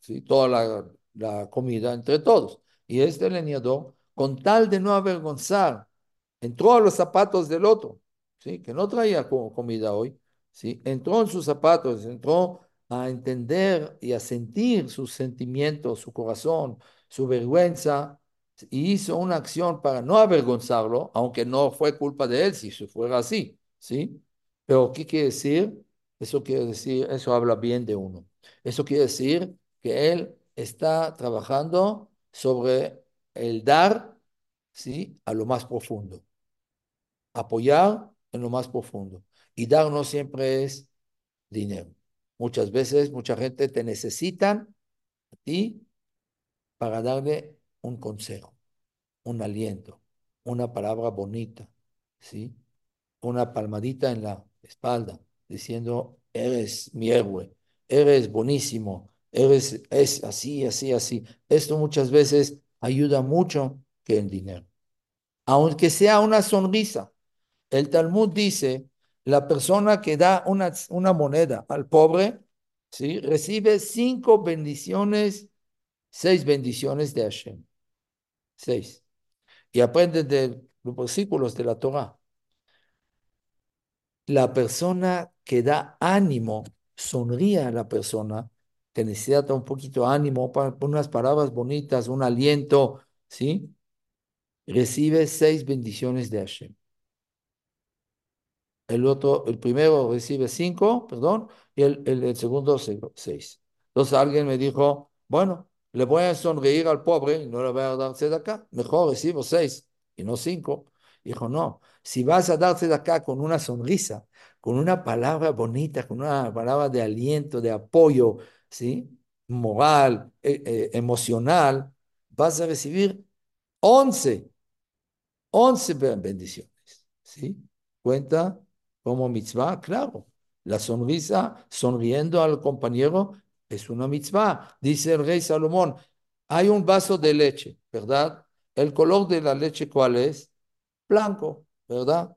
Speaker 1: ¿sí? toda la, la comida entre todos. Y este leñador, con tal de no avergonzar entró a los zapatos del otro, ¿sí? que no traía comida hoy, ¿sí? entró en sus zapatos, entró a entender y a sentir sus sentimientos, su corazón, su vergüenza, y hizo una acción para no avergonzarlo, aunque no fue culpa de él si fuera así, ¿sí? Pero ¿qué quiere decir? Eso quiere decir, eso habla bien de uno. Eso quiere decir que él está trabajando sobre el dar, ¿sí? A lo más profundo apoyar en lo más profundo. Y dar no siempre es dinero. Muchas veces, mucha gente te necesitan a ti para darle un consejo, un aliento, una palabra bonita, ¿sí? Una palmadita en la espalda, diciendo, eres mi héroe, eres buenísimo, eres es así, así, así. Esto muchas veces ayuda mucho que el dinero. Aunque sea una sonrisa, el Talmud dice, la persona que da una, moneda al pobre, ¿sí? recibe cinco bendiciones, seis bendiciones de Hashem. Seis. Y aprende de los versículos de la Torah. La persona que da ánimo, sonríe a la persona que necesita un poquito de ánimo, unas palabras bonitas, un aliento, ¿sí? Recibe seis bendiciones de Hashem el otro, el primero recibe cinco, perdón, y el, el, segundo seis. Entonces alguien me dijo, bueno, le voy a sonreír al pobre y no le voy a dar acá, mejor recibo seis y no cinco. Dijo, no, si vas a darse de acá con una sonrisa, con una palabra bonita, con una palabra de aliento, de apoyo, ¿sí? moral, eh, eh, emocional, vas a recibir once, once bendiciones. ¿sí? Cuenta como mitzvah, claro. La sonrisa, sonriendo al compañero, es una mitzvah. Dice el rey Salomón, hay un vaso de leche, ¿verdad? El color de la leche, ¿cuál es? Blanco, ¿verdad?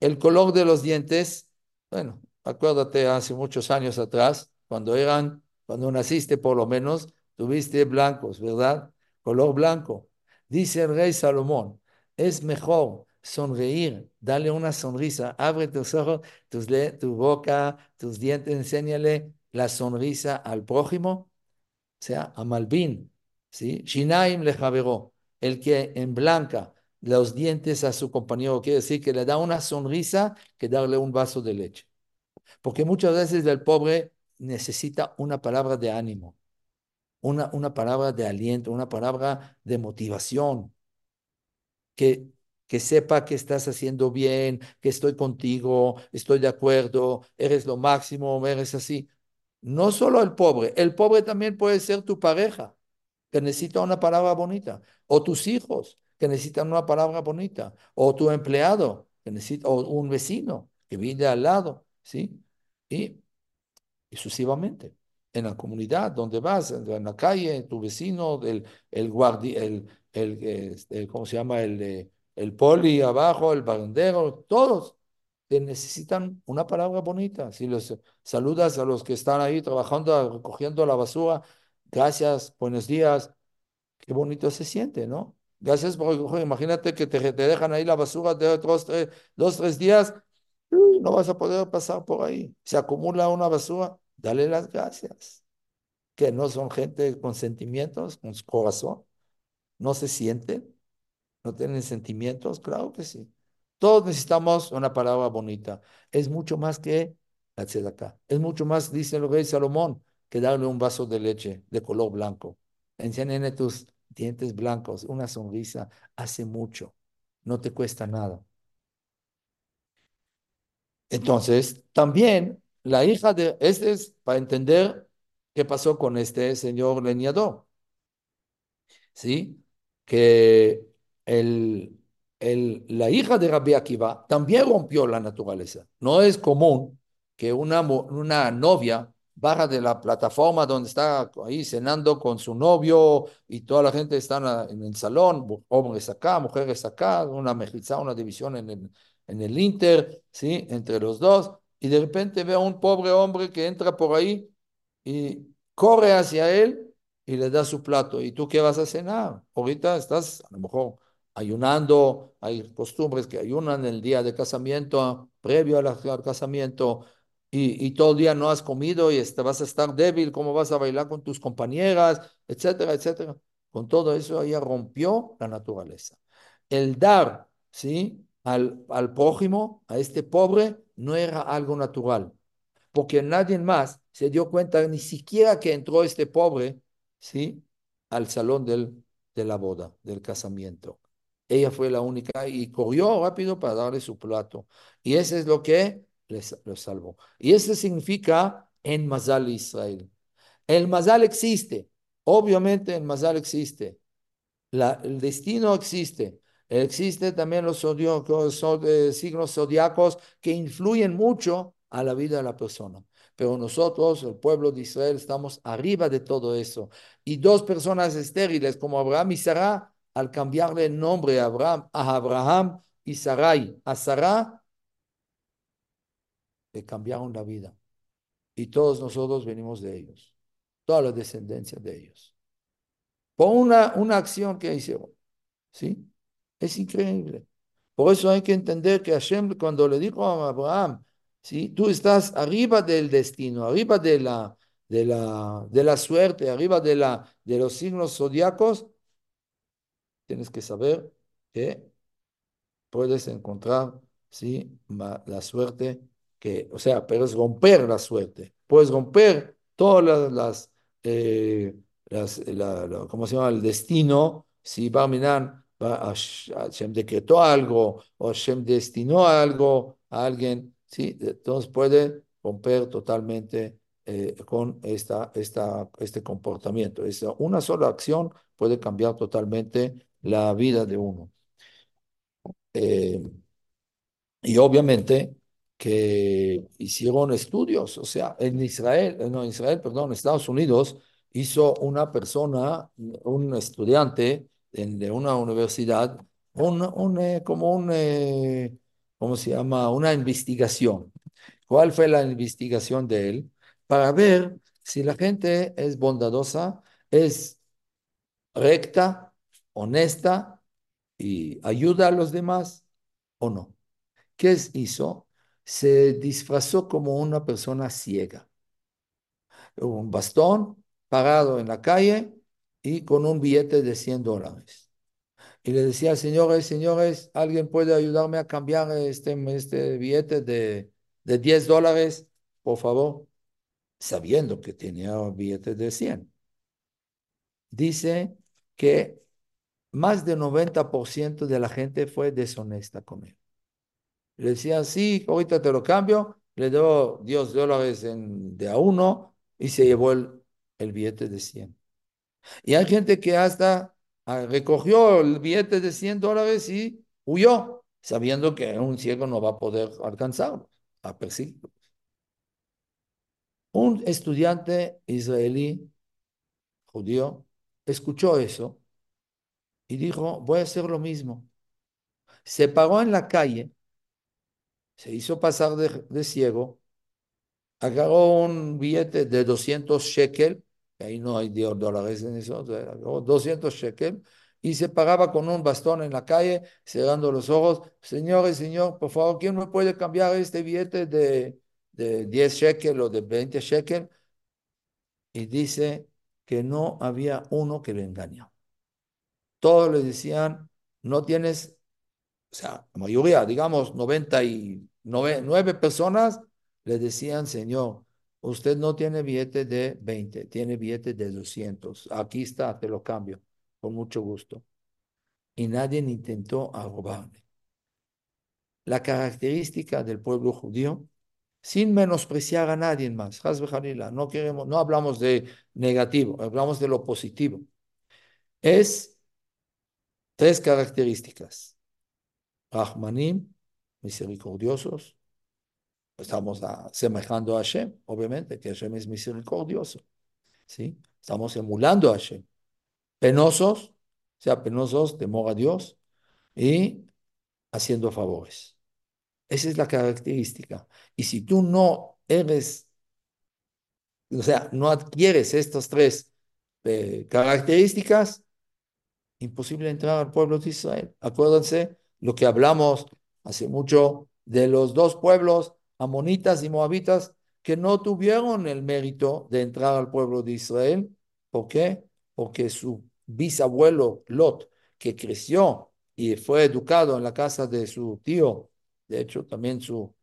Speaker 1: El color de los dientes, bueno, acuérdate hace muchos años atrás, cuando eran, cuando naciste por lo menos, tuviste blancos, ¿verdad? Color blanco. Dice el rey Salomón, es mejor sonreír, dale una sonrisa, abre tus ojos, tus, tu boca, tus dientes, enséñale la sonrisa al prójimo, o sea, a Malvin, ¿sí? Shinaim le el que en blanca los dientes a su compañero, quiere decir que le da una sonrisa que darle un vaso de leche. Porque muchas veces el pobre necesita una palabra de ánimo, una, una palabra de aliento, una palabra de motivación, que, que sepa que estás haciendo bien, que estoy contigo, estoy de acuerdo, eres lo máximo, eres así. No solo el pobre, el pobre también puede ser tu pareja, que necesita una palabra bonita, o tus hijos, que necesitan una palabra bonita, o tu empleado, que necesita, o un vecino que vive al lado, ¿sí? Y, y sucesivamente en la comunidad donde vas, en la calle, tu vecino, el, el guardia, el, el, este, ¿cómo se llama? El, el poli abajo, el barrendero, todos que necesitan una palabra bonita. Si los saludas a los que están ahí trabajando, recogiendo la basura, gracias, buenos días, qué bonito se siente, ¿no? Gracias por. Imagínate que te, te dejan ahí la basura de otros dos, tres días, no vas a poder pasar por ahí. Se acumula una basura, dale las gracias. Que no son gente con sentimientos, con corazón. No se sienten, no tienen sentimientos, claro que sí. Todos necesitamos una palabra bonita. Es mucho más que la tzedakah. Es mucho más, dice el rey Salomón, que darle un vaso de leche de color blanco. Enséñale tus dientes blancos, una sonrisa, hace mucho. No te cuesta nada. Entonces, también la hija de, este es para entender qué pasó con este señor leñador. ¿Sí? Que la hija de Rabbi Akiva también rompió la naturaleza. No es común que una, novia baja de la plataforma donde está ahí cenando con su novio y toda la gente está en el salón, hombres acá, mujeres acá, una mejizá, una división en el, en el Inter, ¿sí? Entre los dos, y de repente ve a un pobre hombre que entra por ahí y corre hacia él y le da su plato. ¿Y tú qué vas a cenar? Ahorita estás a lo mejor ayunando, hay costumbres que ayunan el día de casamiento, previo al casamiento, y, y, todo el día no has comido y este, vas a estar débil, cómo vas a bailar con tus compañeras, etcétera, etcétera. Con todo eso ella rompió la naturaleza. El dar, ¿sí? Al, al prójimo, a este pobre, no era algo natural, porque nadie más se dio cuenta ni siquiera que entró este pobre, ¿sí? Al salón del, de la boda, del casamiento. Ella fue la única y corrió rápido para darle su plato. Y eso es lo que los salvó. Y eso significa en Mazal Israel. El Mazal existe. Obviamente el Mazal existe. El destino existe. Existe también los, eh, signos zodiacos que influyen mucho a la vida de la persona. Pero nosotros, el pueblo de Israel, estamos arriba de todo eso. Y dos personas estériles como Abraham y Sarah, al cambiarle el nombre a Abraham, a Abraham y Sarai, a Sarah, le cambiaron la vida. Y todos nosotros venimos de ellos, toda la descendencia de ellos. Por una, una acción que hicieron. ¿Sí? Es increíble. Por eso hay que entender que Hashem, cuando le dijo a Abraham, ¿sí? tú estás arriba del destino, arriba de la, de la, de la suerte, arriba de, la, de los signos zodiacos, tienes que saber que puedes encontrar ¿sí? la suerte que, o sea, pero es romper la suerte. Puedes romper todas las, eh, las la, la, ¿cómo se llama? El destino, si Barminan Hashem decretó algo o Hashem destinó algo a alguien, ¿sí? entonces puede romper totalmente eh, con esta, esta, este comportamiento. Esa, una sola acción puede cambiar totalmente la vida de uno. Eh, y obviamente que hicieron estudios, o sea, en Israel, eh, no, en Israel, perdón, Estados Unidos, hizo una persona, un estudiante de una universidad, un, un eh, como un, ¿cómo se llama? Una investigación. ¿Cuál fue la investigación de él? Para ver si la gente es bondadosa, es recta, honesta y ayuda a los demás o no. ¿Qué hizo? Se disfrazó como una persona ciega. Un bastón parado en la calle y con un billete de 100 dólares. Y le decía, señores, señores, ¿alguien puede ayudarme a cambiar este, este billete de, de 10 dólares, por favor? Sabiendo que tenía billetes de 100. dice que más del 90% de la gente fue deshonesta con él. Le decían, sí, ahorita te lo cambio, le dio 10 dólares de a uno y se llevó el, el billete de 100. Y hay gente que hasta ah, recogió el billete de 100 dólares y huyó, sabiendo que un ciego no va a poder alcanzarlo, a perseguirlo. Un estudiante israelí, judío, escuchó eso y dijo, voy a hacer lo mismo. Se paró en la calle, se hizo pasar de, ciego, agarró un billete de 200 shekel, ahí no hay dólares en eso, agarró 200 shekel, y se paraba con un bastón en la calle, cerrando los ojos, señores, señor, por favor, ¿quién me puede cambiar este billete de, de 10 shekel o de 20 shekel? Y dice que no había uno que le engañó. Todos le decían, no tienes, o sea, la mayoría, digamos, 99 personas le decían, señor, usted no tiene billete de 20, tiene billete de 200. Aquí está, te lo cambio, con mucho gusto. Y nadie intentó robarle. La característica del pueblo judío sin menospreciar a nadie más. No queremos, no hablamos de negativo, hablamos de lo positivo. Es tres características. Rahmanim, misericordiosos. Estamos asemejando a Hashem, obviamente, que Hashem es misericordioso. ¿sí? Estamos emulando a Hashem. Penosos, o sea, penosos, temor a Dios y haciendo favores. Esa es la característica. Y si tú no eres, o sea, no adquieres estas tres eh, características, imposible entrar al pueblo de Israel. Acuérdense lo que hablamos hace mucho de los dos pueblos, amonitas y moabitas, que no tuvieron el mérito de entrar al pueblo de Israel. ¿Por qué? Porque su bisabuelo Lot, que creció y fue educado en la casa de su tío de hecho, también su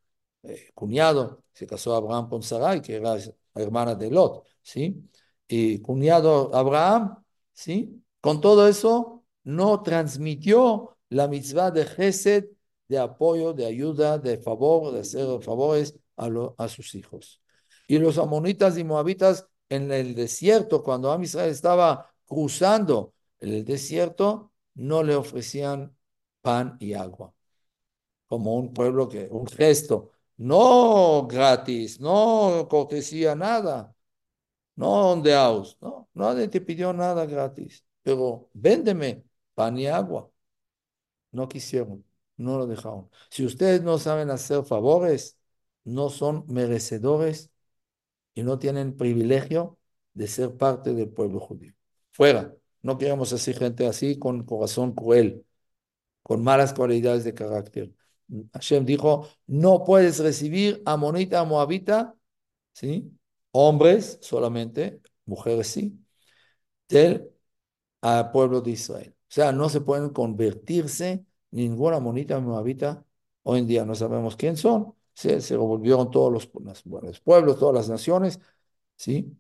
Speaker 1: eh, cuñado se casó Abraham con Sarai, que era hermana de Lot, ¿sí? Y cuñado Abraham, ¿sí? Con todo eso, no transmitió la mitzvah de Gesed, de apoyo, de ayuda, de favor, de hacer favores a, a sus hijos. Y los amonitas y moabitas en el desierto, cuando Am Israel estaba cruzando el desierto, no le ofrecían pan y agua. Como un pueblo que, un gesto, no gratis, no cortesía, nada, no house, no, nadie te pidió nada gratis, pero véndeme pan y agua. No quisieron, no lo dejaron. Si ustedes no saben hacer favores, no son merecedores y no tienen privilegio de ser parte del pueblo judío. Fuera, no queremos así gente así con corazón cruel, con malas cualidades de carácter. Hashem dijo, no puedes recibir amonita, moabita, ¿sí? Hombres solamente, mujeres sí, del pueblo de Israel. O sea, no se pueden convertirse ninguna amonita, moabita. Hoy en día no sabemos quién son. Se, se todos los, los, pueblos, todas las naciones, ¿sí?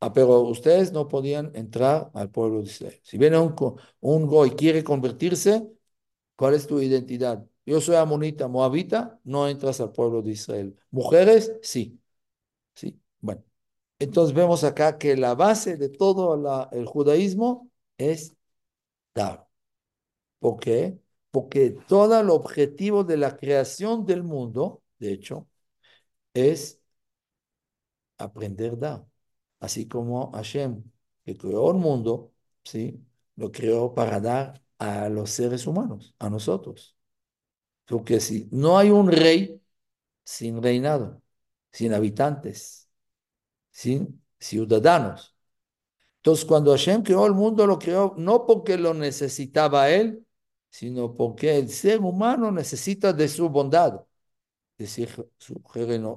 Speaker 1: ah, pero ustedes no podían entrar al pueblo de Israel. Si viene un, un goy quiere convertirse, ¿Cuál es tu identidad? Yo soy amonita, moabita, no entras al pueblo de Israel. Mujeres, sí. Sí, bueno. Entonces vemos acá que la base de todo el judaísmo es dar. ¿Por qué? Porque todo el objetivo de la creación del mundo, de hecho, es aprender dar. Así como Hashem, que creó el mundo, ¿sí? lo creó para dar a los seres humanos, a nosotros. Porque si no hay un rey sin reinado, sin habitantes, sin ciudadanos. Entonces, cuando Hashem creó el mundo, lo creó no porque lo necesitaba él, sino porque el ser humano necesita de su bondad, de su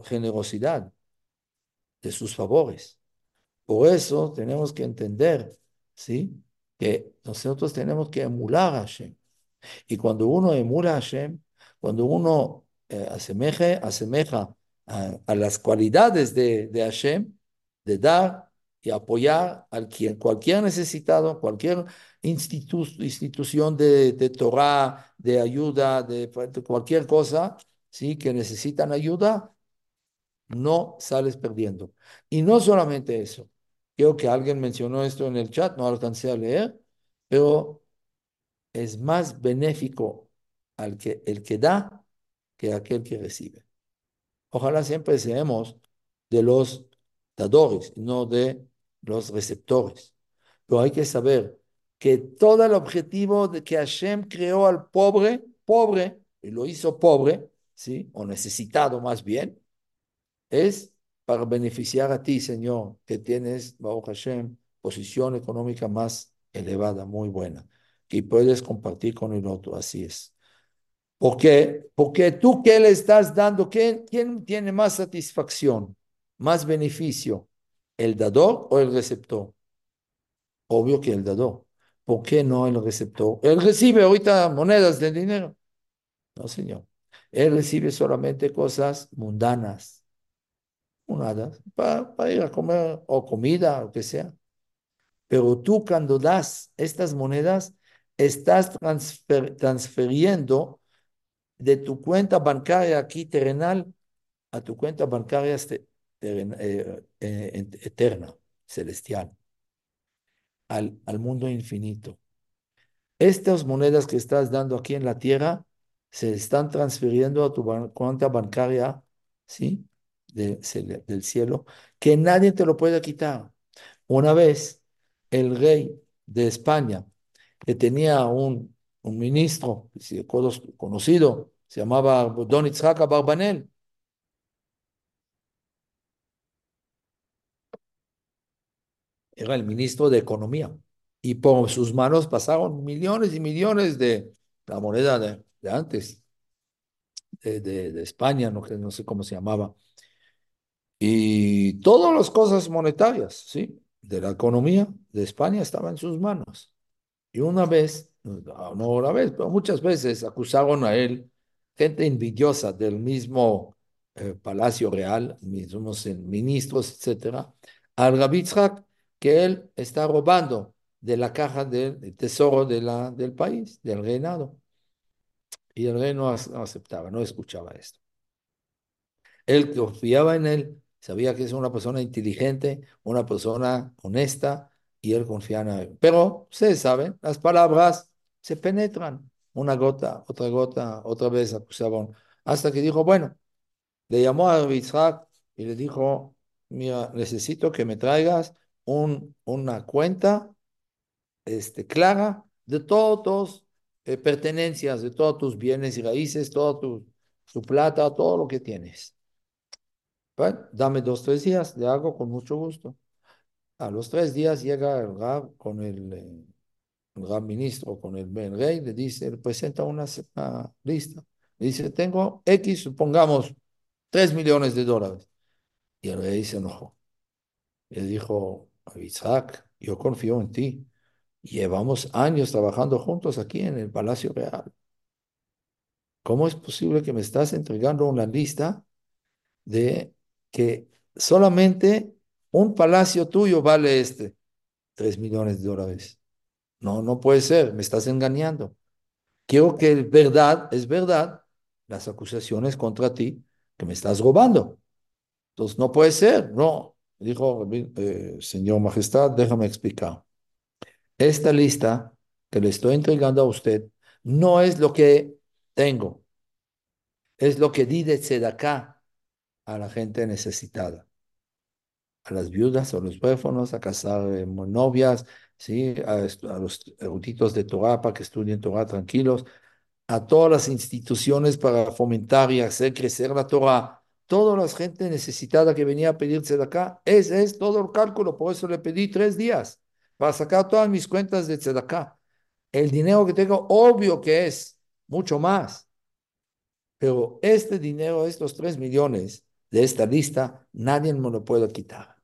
Speaker 1: generosidad, de sus favores. Por eso tenemos que entender, ¿sí? que nosotros tenemos que emular a Hashem. Y cuando uno emula a Hashem, cuando uno eh, asemeja, a, las cualidades de, de Hashem, de dar, y apoyar a quien, cualquier necesitado, cualquier institu institución de, de Torah, de ayuda, de, cualquier cosa, ¿sí? que necesitan ayuda, no sales perdiendo. Y no solamente eso, creo que alguien mencionó esto en el chat, no alcancé a leer, pero es más benéfico al que, el que da que aquel que recibe. Ojalá siempre seamos de los dadores, no de los receptores. Pero hay que saber que todo el objetivo de que Hashem creó al pobre, pobre, y lo hizo pobre, ¿sí? O necesitado más bien, es para beneficiar a ti, Señor, que tienes, Baruch Hashem, posición económica más elevada, muy buena, que puedes compartir con el otro, así es. ¿Por qué? Porque tú, ¿qué le estás dando? ¿Quién, quién tiene más satisfacción, más beneficio? ¿El dador o el receptor? Obvio que el dador. ¿Por qué no el receptor? Él recibe ahorita monedas de dinero. No, señor. Él recibe solamente cosas mundanas, monedas, para, para ir a comer o comida, o lo que sea. Pero tú cuando das estas monedas, estás transfer, transfiriendo de tu cuenta bancaria aquí terrenal a tu cuenta bancaria este, eh, eh, eterna, celestial, al, al mundo infinito. Estas monedas que estás dando aquí en la tierra se están transfiriendo a tu cuenta bancaria, ¿sí? De, del cielo, que nadie te lo puede quitar. Una vez, el rey de España, que tenía un, un ministro conocido, se llamaba Don Itzhak Barbanel. Era el ministro de Economía. Y por sus manos pasaron millones y millones de la moneda de, antes, de, España, no, sé cómo se llamaba. Y todas las cosas monetarias, ¿sí? De la economía de España estaban en sus manos. Y una vez, no una vez, pero muchas veces acusaron a él gente envidiosa del mismo eh, Palacio Real, mismos ministros, etcétera, al Rabbi que él está robando de la caja del tesoro de la, del país, del reinado. Y el rey no, aceptaba, no escuchaba esto. Él confiaba en él, sabía que es una persona inteligente, una persona honesta, y él confiaba en él. Pero, ustedes saben, las palabras se penetran una gota, otra gota, otra vez acusaban, hasta que dijo, bueno, le llamó a Isaac y le dijo, mira, necesito que me traigas un, una cuenta este, clara de todos tus eh, pertenencias, de todos tus bienes y raíces, toda tu, tu plata, todo lo que tienes. Dame dos, tres días, le hago con mucho gusto. A los tres días llega el Rab con el, eh, el ministro, con el Rey, le dice, le presenta una, una lista. Le dice, tengo X, supongamos, tres millones de dólares. Y el rey se enojó. Le dijo, Isaac, yo confío en ti. Llevamos años trabajando juntos aquí en el Palacio Real. ¿Cómo es posible que me estás entregando una lista de que solamente un palacio tuyo vale este tres millones de dólares? No, no puede ser, me estás engañando. Quiero que es verdad, es verdad, las acusaciones contra ti, que me estás robando. Entonces, no puede ser, no. Dijo, eh, señor majestad, déjame explicar. Esta lista que le estoy entregando a usted no es lo que tengo, es lo que di de acá a la gente necesitada, a las viudas, a los huérfanos, a casar eh, novias, ¿sí? a, a los eruditos de Torah para que estudien Torah tranquilos, a todas las instituciones para fomentar y hacer crecer la Torah, toda la gente necesitada que venía a pedirse de acá, ese es todo el cálculo, por eso le pedí tres días para sacar todas mis cuentas de Tzedakah. El dinero que tengo, obvio que es mucho más, pero este dinero, estos tres millones de esta lista, nadie me lo puede quitar.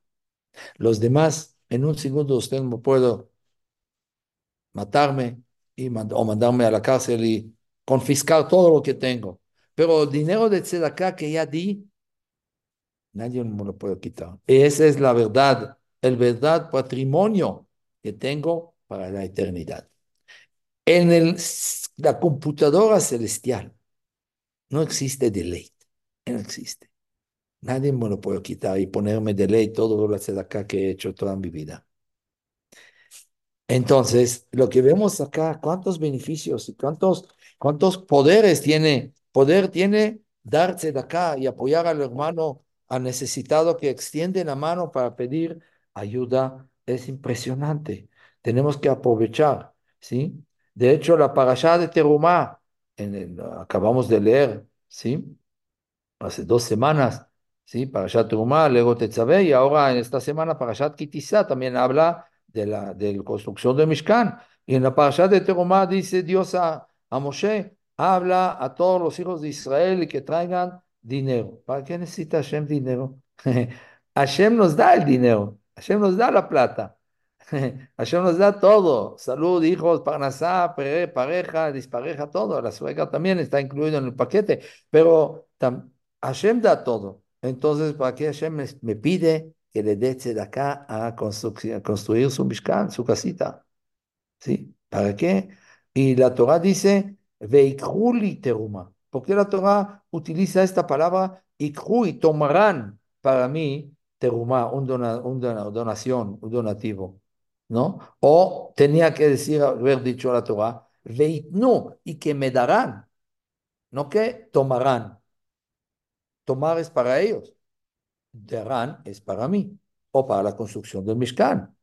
Speaker 1: Los demás, en un segundo usted me puede matarme y o mandarme a la cárcel y confiscar todo lo que tengo. Pero el dinero de Tzedakah que ya di, nadie me lo puede quitar. Y esa es la verdad el verdad patrimonio que tengo para la eternidad. En el, la computadora celestial no existe deleite, no existe. Nadie me lo puede quitar y ponerme de ley todo lo que acá que he hecho toda mi vida. Entonces, lo que vemos acá, cuántos beneficios y cuántos, cuántos poderes tiene, poder tiene darse de acá y apoyar al hermano, al necesitado que extiende la mano para pedir ayuda, es impresionante. Tenemos que aprovechar, ¿sí? De hecho, la parashá de Terumá, en acabamos de leer, ¿sí? Hace dos semanas, ¿sí? Parashat Terumá, luego Tetzaveh, y ahora en esta semana Parashat Kitizá también habla de la, de la construcción de Mishkan. Y en la parasha de Terumá dice Dios a, a Moshe, habla a todos los hijos de Israel y que traigan dinero. ¿Para qué necesita Hashem dinero? Hashem nos da el dinero, Hashem nos da la plata. Hashem nos da todo, salud, hijos, parnasá, pareja, dispareja, todo. La suegra también está incluido en el paquete, pero Hashem da todo. Entonces, ¿para qué Hashem me, pide que le dé de acá a construir, su mishkan, su casita. ¿Sí? ¿Para qué? Y la Torah dice, Veikhuli teruma. ¿Por qué la Torah utiliza esta palabra ikhu y tomarán para mí teruma, un donación, un donativo? ¿No? O tenía que decir, haber dicho la Torah, veitnu, y que me darán, no que tomarán. Tomar es para ellos de es para mí o para la construcción del Mishkan.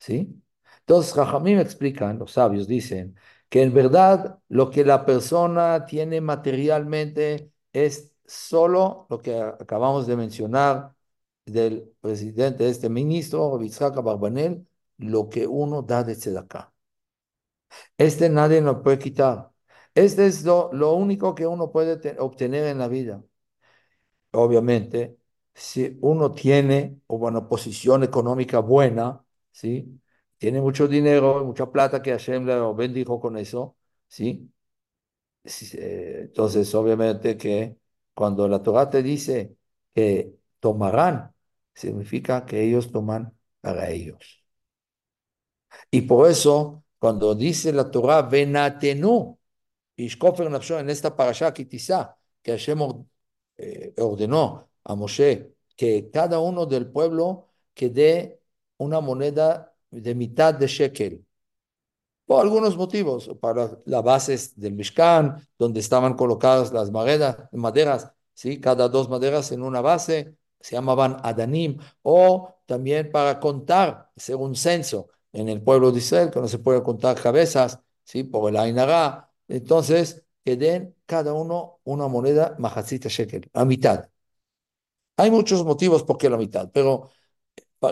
Speaker 1: ¿Sí? Entonces, me explican, los sabios dicen, que en verdad lo que la persona tiene materialmente es solo lo que acabamos de mencionar del presidente, de este ministro, Yitzhak Barbanel, lo que uno da de acá. Este nadie lo puede quitar. Este es lo, lo único que uno puede obtener en la vida. Obviamente, si uno tiene una posición económica buena, ¿sí? Tiene mucho dinero, mucha plata que Hashem le bendijo con eso, ¿sí? Eh, entonces, obviamente que cuando la Torah te dice que tomarán, significa que ellos toman para ellos. Y por eso, cuando dice la Torah, venatenu, en esta parasha quizá que Hashem eh, ordenó a Moshe que cada uno del pueblo que dé una moneda de mitad de shekel. Por algunos motivos, para las bases del Mishkan, donde estaban colocadas las maderas, maderas ¿sí? cada dos maderas en una base, se llamaban Adanim, o también para contar, un censo en el pueblo de Israel, que no se puede contar cabezas, ¿sí? por el Ainara. Entonces, que den cada uno una moneda majacita shekel, a mitad. Hay muchos motivos por qué la mitad, pero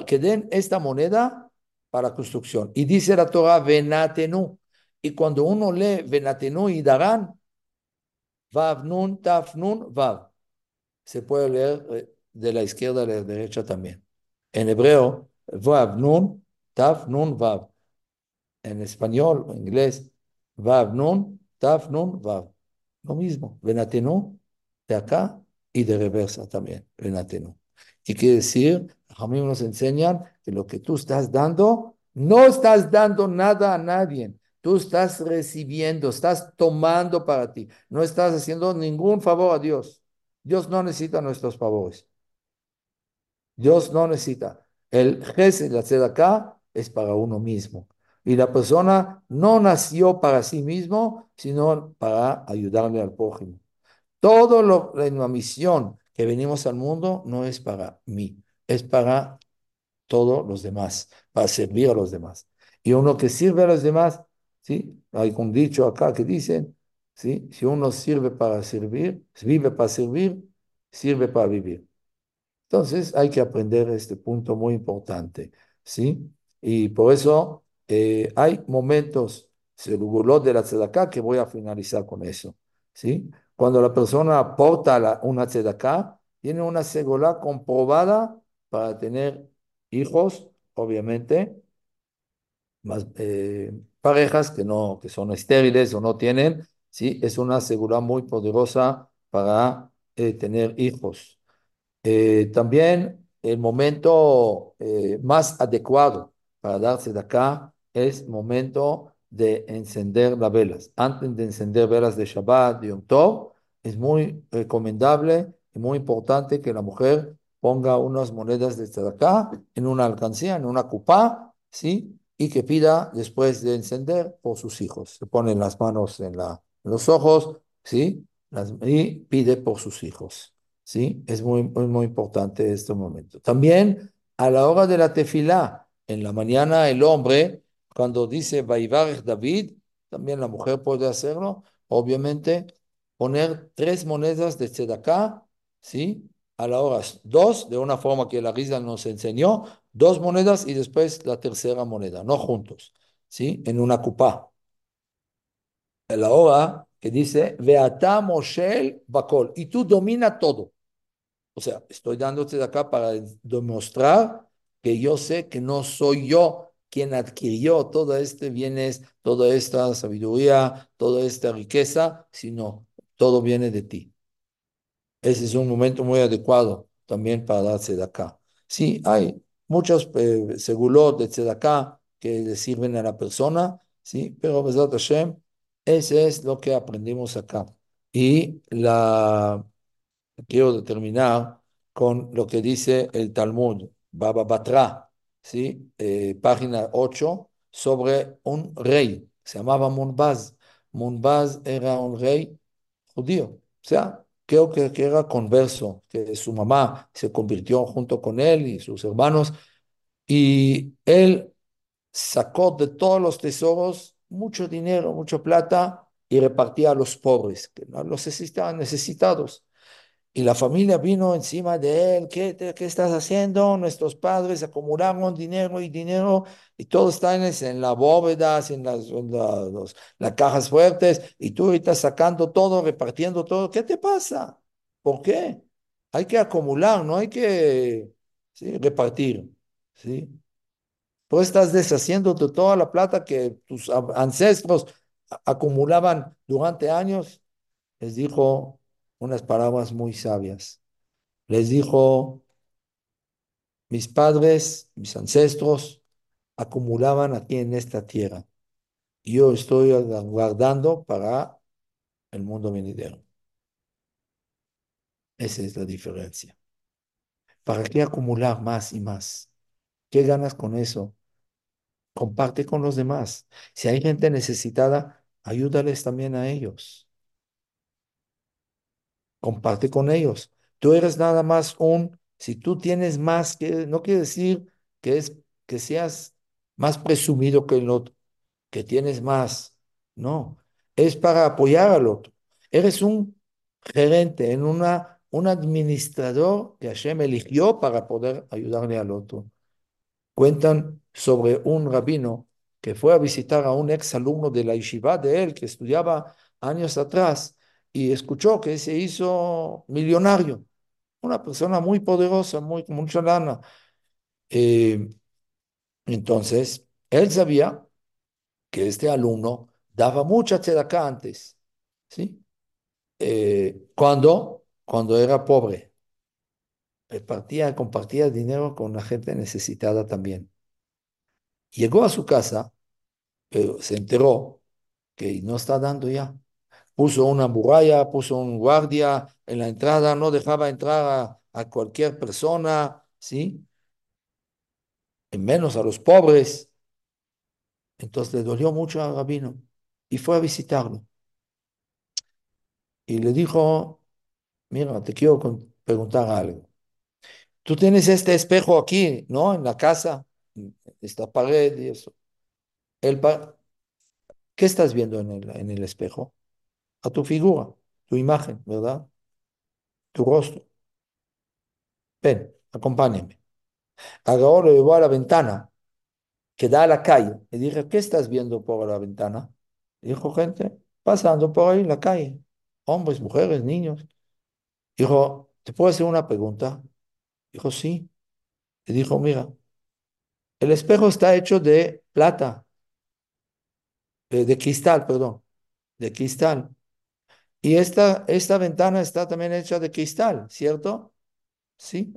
Speaker 1: que den esta moneda para construcción. Y dice la Torah, venatenu. Y cuando uno lee venatenu y darán, vav nun, taf nun, vav. Se puede leer eh, de la izquierda a la derecha también. En hebreo, vav nun, taf nun, vav. En español, en inglés, vav nun, taf nun, vav. Lo mismo, venatenu, de acá y de reversa también, Renateno. Y quiere decir, a mí nos enseñan lo que tú estás dando, no estás dando nada a nadie. Tú estás recibiendo, estás tomando para ti. No estás haciendo ningún favor a Dios. Dios no necesita nuestros favores. Dios no necesita. El jefe de hacer acá es para uno mismo. Y la persona no nació para sí mismo, sino para ayudarle al prójimo. Todo lo, la misión que venimos al mundo no es para mí, es para todos los demás, para servir a los demás. Y uno que sirve a los demás, ¿sí? Hay un dicho acá que dicen, ¿sí? Si uno sirve para servir, vive para servir, sirve para vivir. Entonces hay que aprender este punto muy importante, ¿sí? Y por eso eh, hay momentos, se de la tzedakah, que voy a finalizar con eso, ¿sí? Cuando la persona aporta una tzedaká, tiene una segolá comprobada para tener hijos, obviamente, más eh, parejas que no que son estériles o no tienen, sí, es una segura muy poderosa para eh, tener hijos. Eh, también el momento más adecuado para darse de acá es momento de encender las velas. Antes de encender velas de Shabbat, de Yom es muy recomendable y muy importante que la mujer ponga unas monedas de acá en una alcancía, en una cupá, ¿sí? Y que pida después de encender por sus hijos. Se ponen las manos en, la, los ojos, ¿sí? Las, y pide por sus hijos. ¿sí? Es muy, muy, muy importante este momento. También a la hora de la tefilá, en la mañana el hombre, cuando dice Vaivarech David, también la mujer puede hacerlo, obviamente, poner tres monedas de tzedaká, ¿sí? A la hora dos, de una forma que la risa nos enseñó, dos monedas y después la tercera moneda, no juntos, ¿sí? En una cupá. A la hora que dice, Veata Moshel Bakol, y tú domina todo. O sea, estoy dándote de acá para demostrar que yo sé que no soy yo quien adquirió todo este bienes, toda esta sabiduría, toda esta riqueza, sino todo viene de ti. Ese es un momento muy adecuado también para de acá. Sí, hay muchos eh, segulot de acá que le sirven a la persona, sí, pero Besat Hashem, ese es lo que aprendimos acá. Y la quiero terminar con lo que dice el Talmud, Baba Batra, ¿sí? Eh, página 8, sobre un rey, se llamaba Munbaz. Munbaz era un rey judío, o sea, creo que, era converso, que su mamá se convirtió junto con él y sus hermanos, y él sacó de todos los tesoros mucho dinero, mucha plata, y repartía a los pobres, que no los necesitaban necesitados. Y la familia vino encima de él, ¿qué, qué estás haciendo? Nuestros padres acumularon dinero y dinero y todo está en, en las bóvedas, en las, las cajas fuertes y tú ahorita sacando todo, repartiendo todo. ¿Qué te pasa? ¿Por qué? Hay que acumular, no hay que repartir. ¿sí? Tú estás deshaciendo de toda la plata que tus ancestros acumulaban durante años. Les dijo, unas palabras muy sabias. Les dijo, mis padres, mis ancestros, acumulaban aquí en esta tierra. Yo estoy guardando para el mundo venidero. Esa es la diferencia. ¿Para qué acumular más y más? ¿Qué ganas con eso? Comparte con los demás. Si hay gente necesitada, ayúdales también a ellos comparte con ellos. Tú eres nada más un, si tú tienes más que, no quiere decir que es que seas más presumido que el otro, que tienes más. No, es para apoyar al otro. Eres un gerente, en una, un administrador que Hashem eligió para poder ayudarle al otro. Cuentan sobre un rabino que fue a visitar a un ex alumno de la yeshiva de él que estudiaba años atrás y escuchó que se hizo millonario, una persona muy poderosa, muy, con mucha lana. Eh, entonces, él sabía que este alumno daba mucha tzedakah antes, ¿sí? Eh, cuando, cuando era pobre, repartía, compartía dinero con la gente necesitada también. Llegó a su casa, pero se enteró que no está dando ya puso una muralla, puso un guardia en la entrada, no dejaba entrar a, cualquier persona, ¿sí? En menos a los pobres. Entonces le dolió mucho al rabino y fue a visitarlo. Y le dijo, mira, te quiero preguntar algo. Tú tienes este espejo aquí, ¿no? En la casa, esta pared y eso. El ¿Qué estás viendo en el, en el espejo? A tu figura, tu imagen, ¿verdad? Tu rostro. Ven, acompáñame. Ahora lo llevó a la ventana que da a la calle. Le dije, ¿qué estás viendo por la ventana? Dijo gente, pasando por ahí en la calle. Hombres, mujeres, niños. Dijo, ¿te puedo hacer una pregunta? Dijo, sí. Le dijo, mira, el espejo está hecho de plata, de, de cristal, perdón, de cristal. Y esta, esta ventana está también hecha de cristal, ¿cierto? Sí.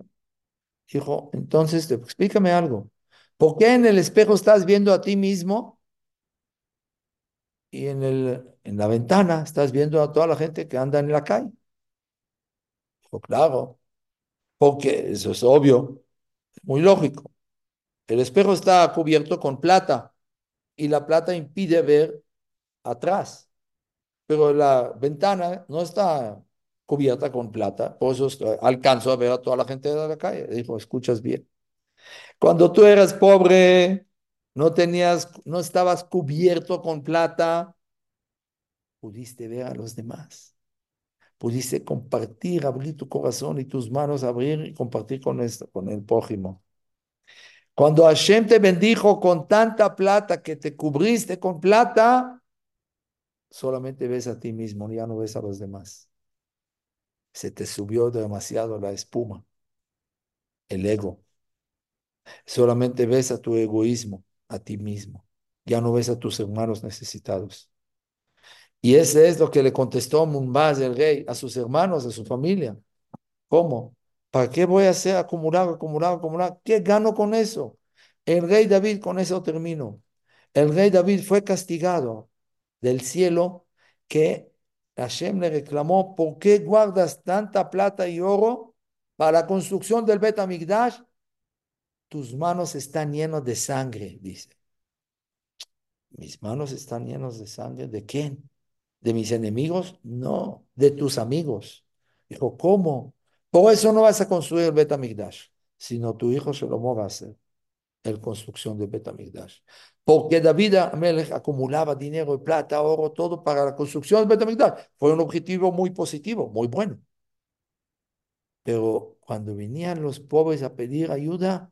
Speaker 1: Dijo, entonces explícame algo. ¿Por qué en el espejo estás viendo a ti mismo y en, el, en la ventana estás viendo a toda la gente que anda en la calle? Dijo, claro, porque eso es obvio, muy lógico. El espejo está cubierto con plata y la plata impide ver atrás, pero la ventana no está cubierta con plata, por eso alcanzo a ver a toda la gente de la calle. Dijo, escuchas bien. Cuando tú eras pobre, no tenías, no estabas cubierto con plata, pudiste ver a los demás. Pudiste compartir, abrir tu corazón y tus manos, abrir y compartir con, con el prójimo. Cuando Hashem te bendijo con tanta plata que te cubriste con plata, solamente ves a ti mismo, ya no ves a los demás. Se te subió demasiado la espuma, el ego. Solamente ves a tu egoísmo, a ti mismo. Ya no ves a tus hermanos necesitados. Y ese es lo que le contestó Mumbaz, el rey, a sus hermanos, a su familia. ¿Cómo? ¿Para qué voy a hacer acumular, acumular, acumular? ¿Qué gano con eso? El rey David, con eso termino. El rey David fue castigado del cielo que Hashem le reclamó, ¿por qué guardas tanta plata y oro para la construcción del Bet Amigdash? Tus manos están llenas de sangre, dice. Mis manos están llenas de sangre. ¿De quién? ¿De mis enemigos? No, de tus amigos. Dijo, ¿cómo? Por eso no vas a construir el Bet Amigdash, sino tu hijo se lo va a hacer la construcción del Bet Amigdash. Porque David Amelech acumulaba dinero plata, oro, todo para la construcción del Bet Amigdash. Fue un objetivo muy positivo, muy bueno. Pero cuando venían los pobres a pedir ayuda,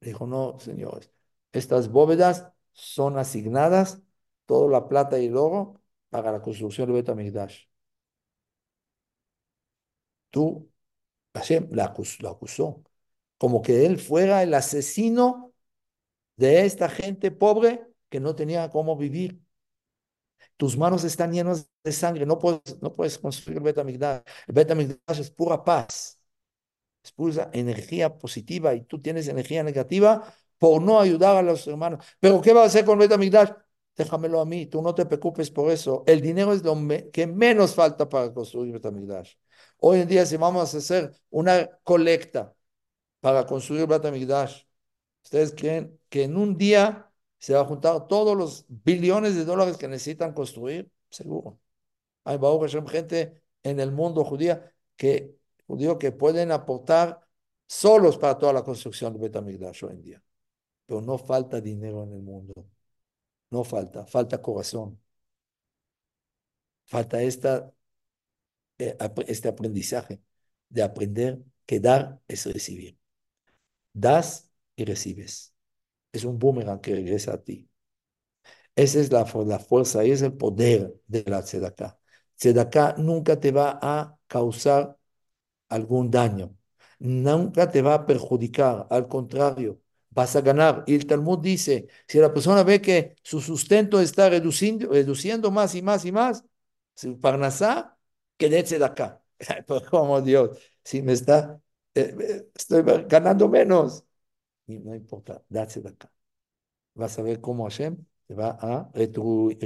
Speaker 1: Dijo, no, señores, estas bóvedas son asignadas, toda la plata y el oro, para la construcción del Betamigdash. Tú, Hashem, la lo acusó, como que él fuera el asesino de esta gente pobre que no tenía cómo vivir. Tus manos están llenas de sangre, no puedes, no puedes construir el Betamigdash. El es pura paz expulsa energía positiva y tú tienes energía negativa por no ayudar a los hermanos. Pero ¿qué va a hacer con Betamigdash? Déjamelo a mí, tú no te preocupes por eso. El dinero es lo que menos falta para construir Betamigdash. Hoy en día, si vamos a hacer una colecta para construir Betamigdash, ¿ustedes creen que en un día se va a juntar todos los billones de dólares que necesitan construir? Seguro. Hay gente en el mundo judía que judíos que pueden aportar solos para toda la construcción de Betamigdash hoy en día. Pero no falta dinero en el mundo. No falta, falta corazón. Falta esta, eh, este aprendizaje de aprender que dar es recibir. Das y recibes. Es un boomerang que regresa a ti. Esa es la, la fuerza y es el poder de la tzedakah. Tzedakah nunca te va a causar algún daño. Nunca te va a perjudicar, al contrario, vas a ganar. Y el Talmud dice, si la persona ve que su sustento está reduciendo, reduciendo más y más y más, su parnasá, quédese de acá. como Dios, si me está, eh, eh, estoy ganando menos. Y no importa, date de acá. Vas a ver cómo Hashem te va a retribuir,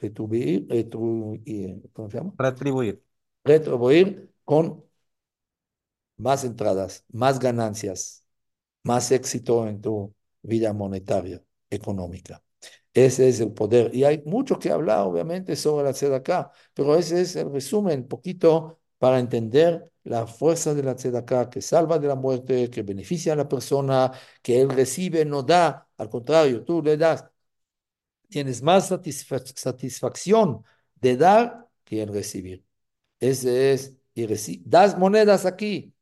Speaker 1: retribuir, retribuir, ¿cómo se llama?
Speaker 2: Retribuir.
Speaker 1: Retribuir con más entradas, más ganancias, más éxito en tu vida monetaria, económica. Ese es el poder. Y hay mucho que hablar, obviamente, sobre la acá, pero ese es el resumen, poquito para entender la fuerza de la acá, que salva de la muerte, que beneficia a la persona, que él recibe, no da, al contrario, tú le das. Tienes más satisfacción de dar que en recibir. Ese es, y das monedas aquí,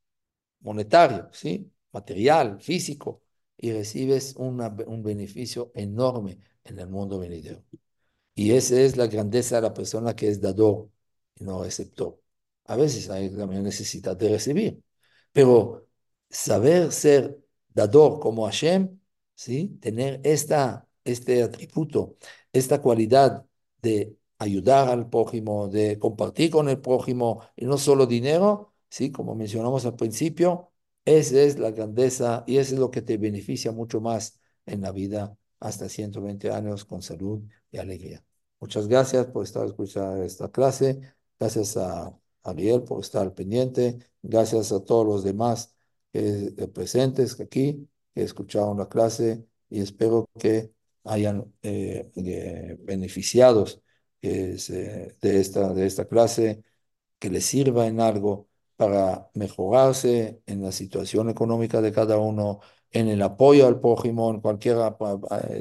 Speaker 1: monetario, ¿sí? material, físico, y recibes un beneficio enorme en el mundo venidero. Y esa es la grandeza de la persona que es dador y no receptor. A veces hay también necesidad de recibir, pero saber ser dador como Hashem, ¿sí? tener esta, este atributo, esta cualidad de ayudar al prójimo, de compartir con el prójimo y no solo dinero, ¿sí? Como mencionamos al principio, Esa es la grandeza y eso es lo que te beneficia mucho más en la vida hasta 120 años con salud y alegría. Muchas gracias por estar escuchando esta clase. Gracias a Ariel por estar pendiente. Gracias a todos los demás eh, presentes aquí que escucharon la clase y espero que hayan eh, eh, beneficiados de, esta, de esta clase, que les sirva en algo para mejorarse en la situación económica de cada uno, en el apoyo al prójimo, en cualquier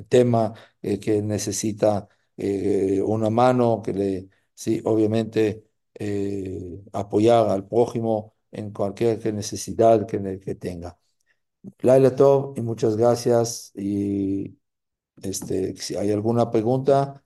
Speaker 1: tema que necesita una mano, que le, sí, obviamente, apoyar al prójimo en cualquier necesidad que, que tenga. Laila Tov y muchas gracias. Y este, si hay alguna pregunta,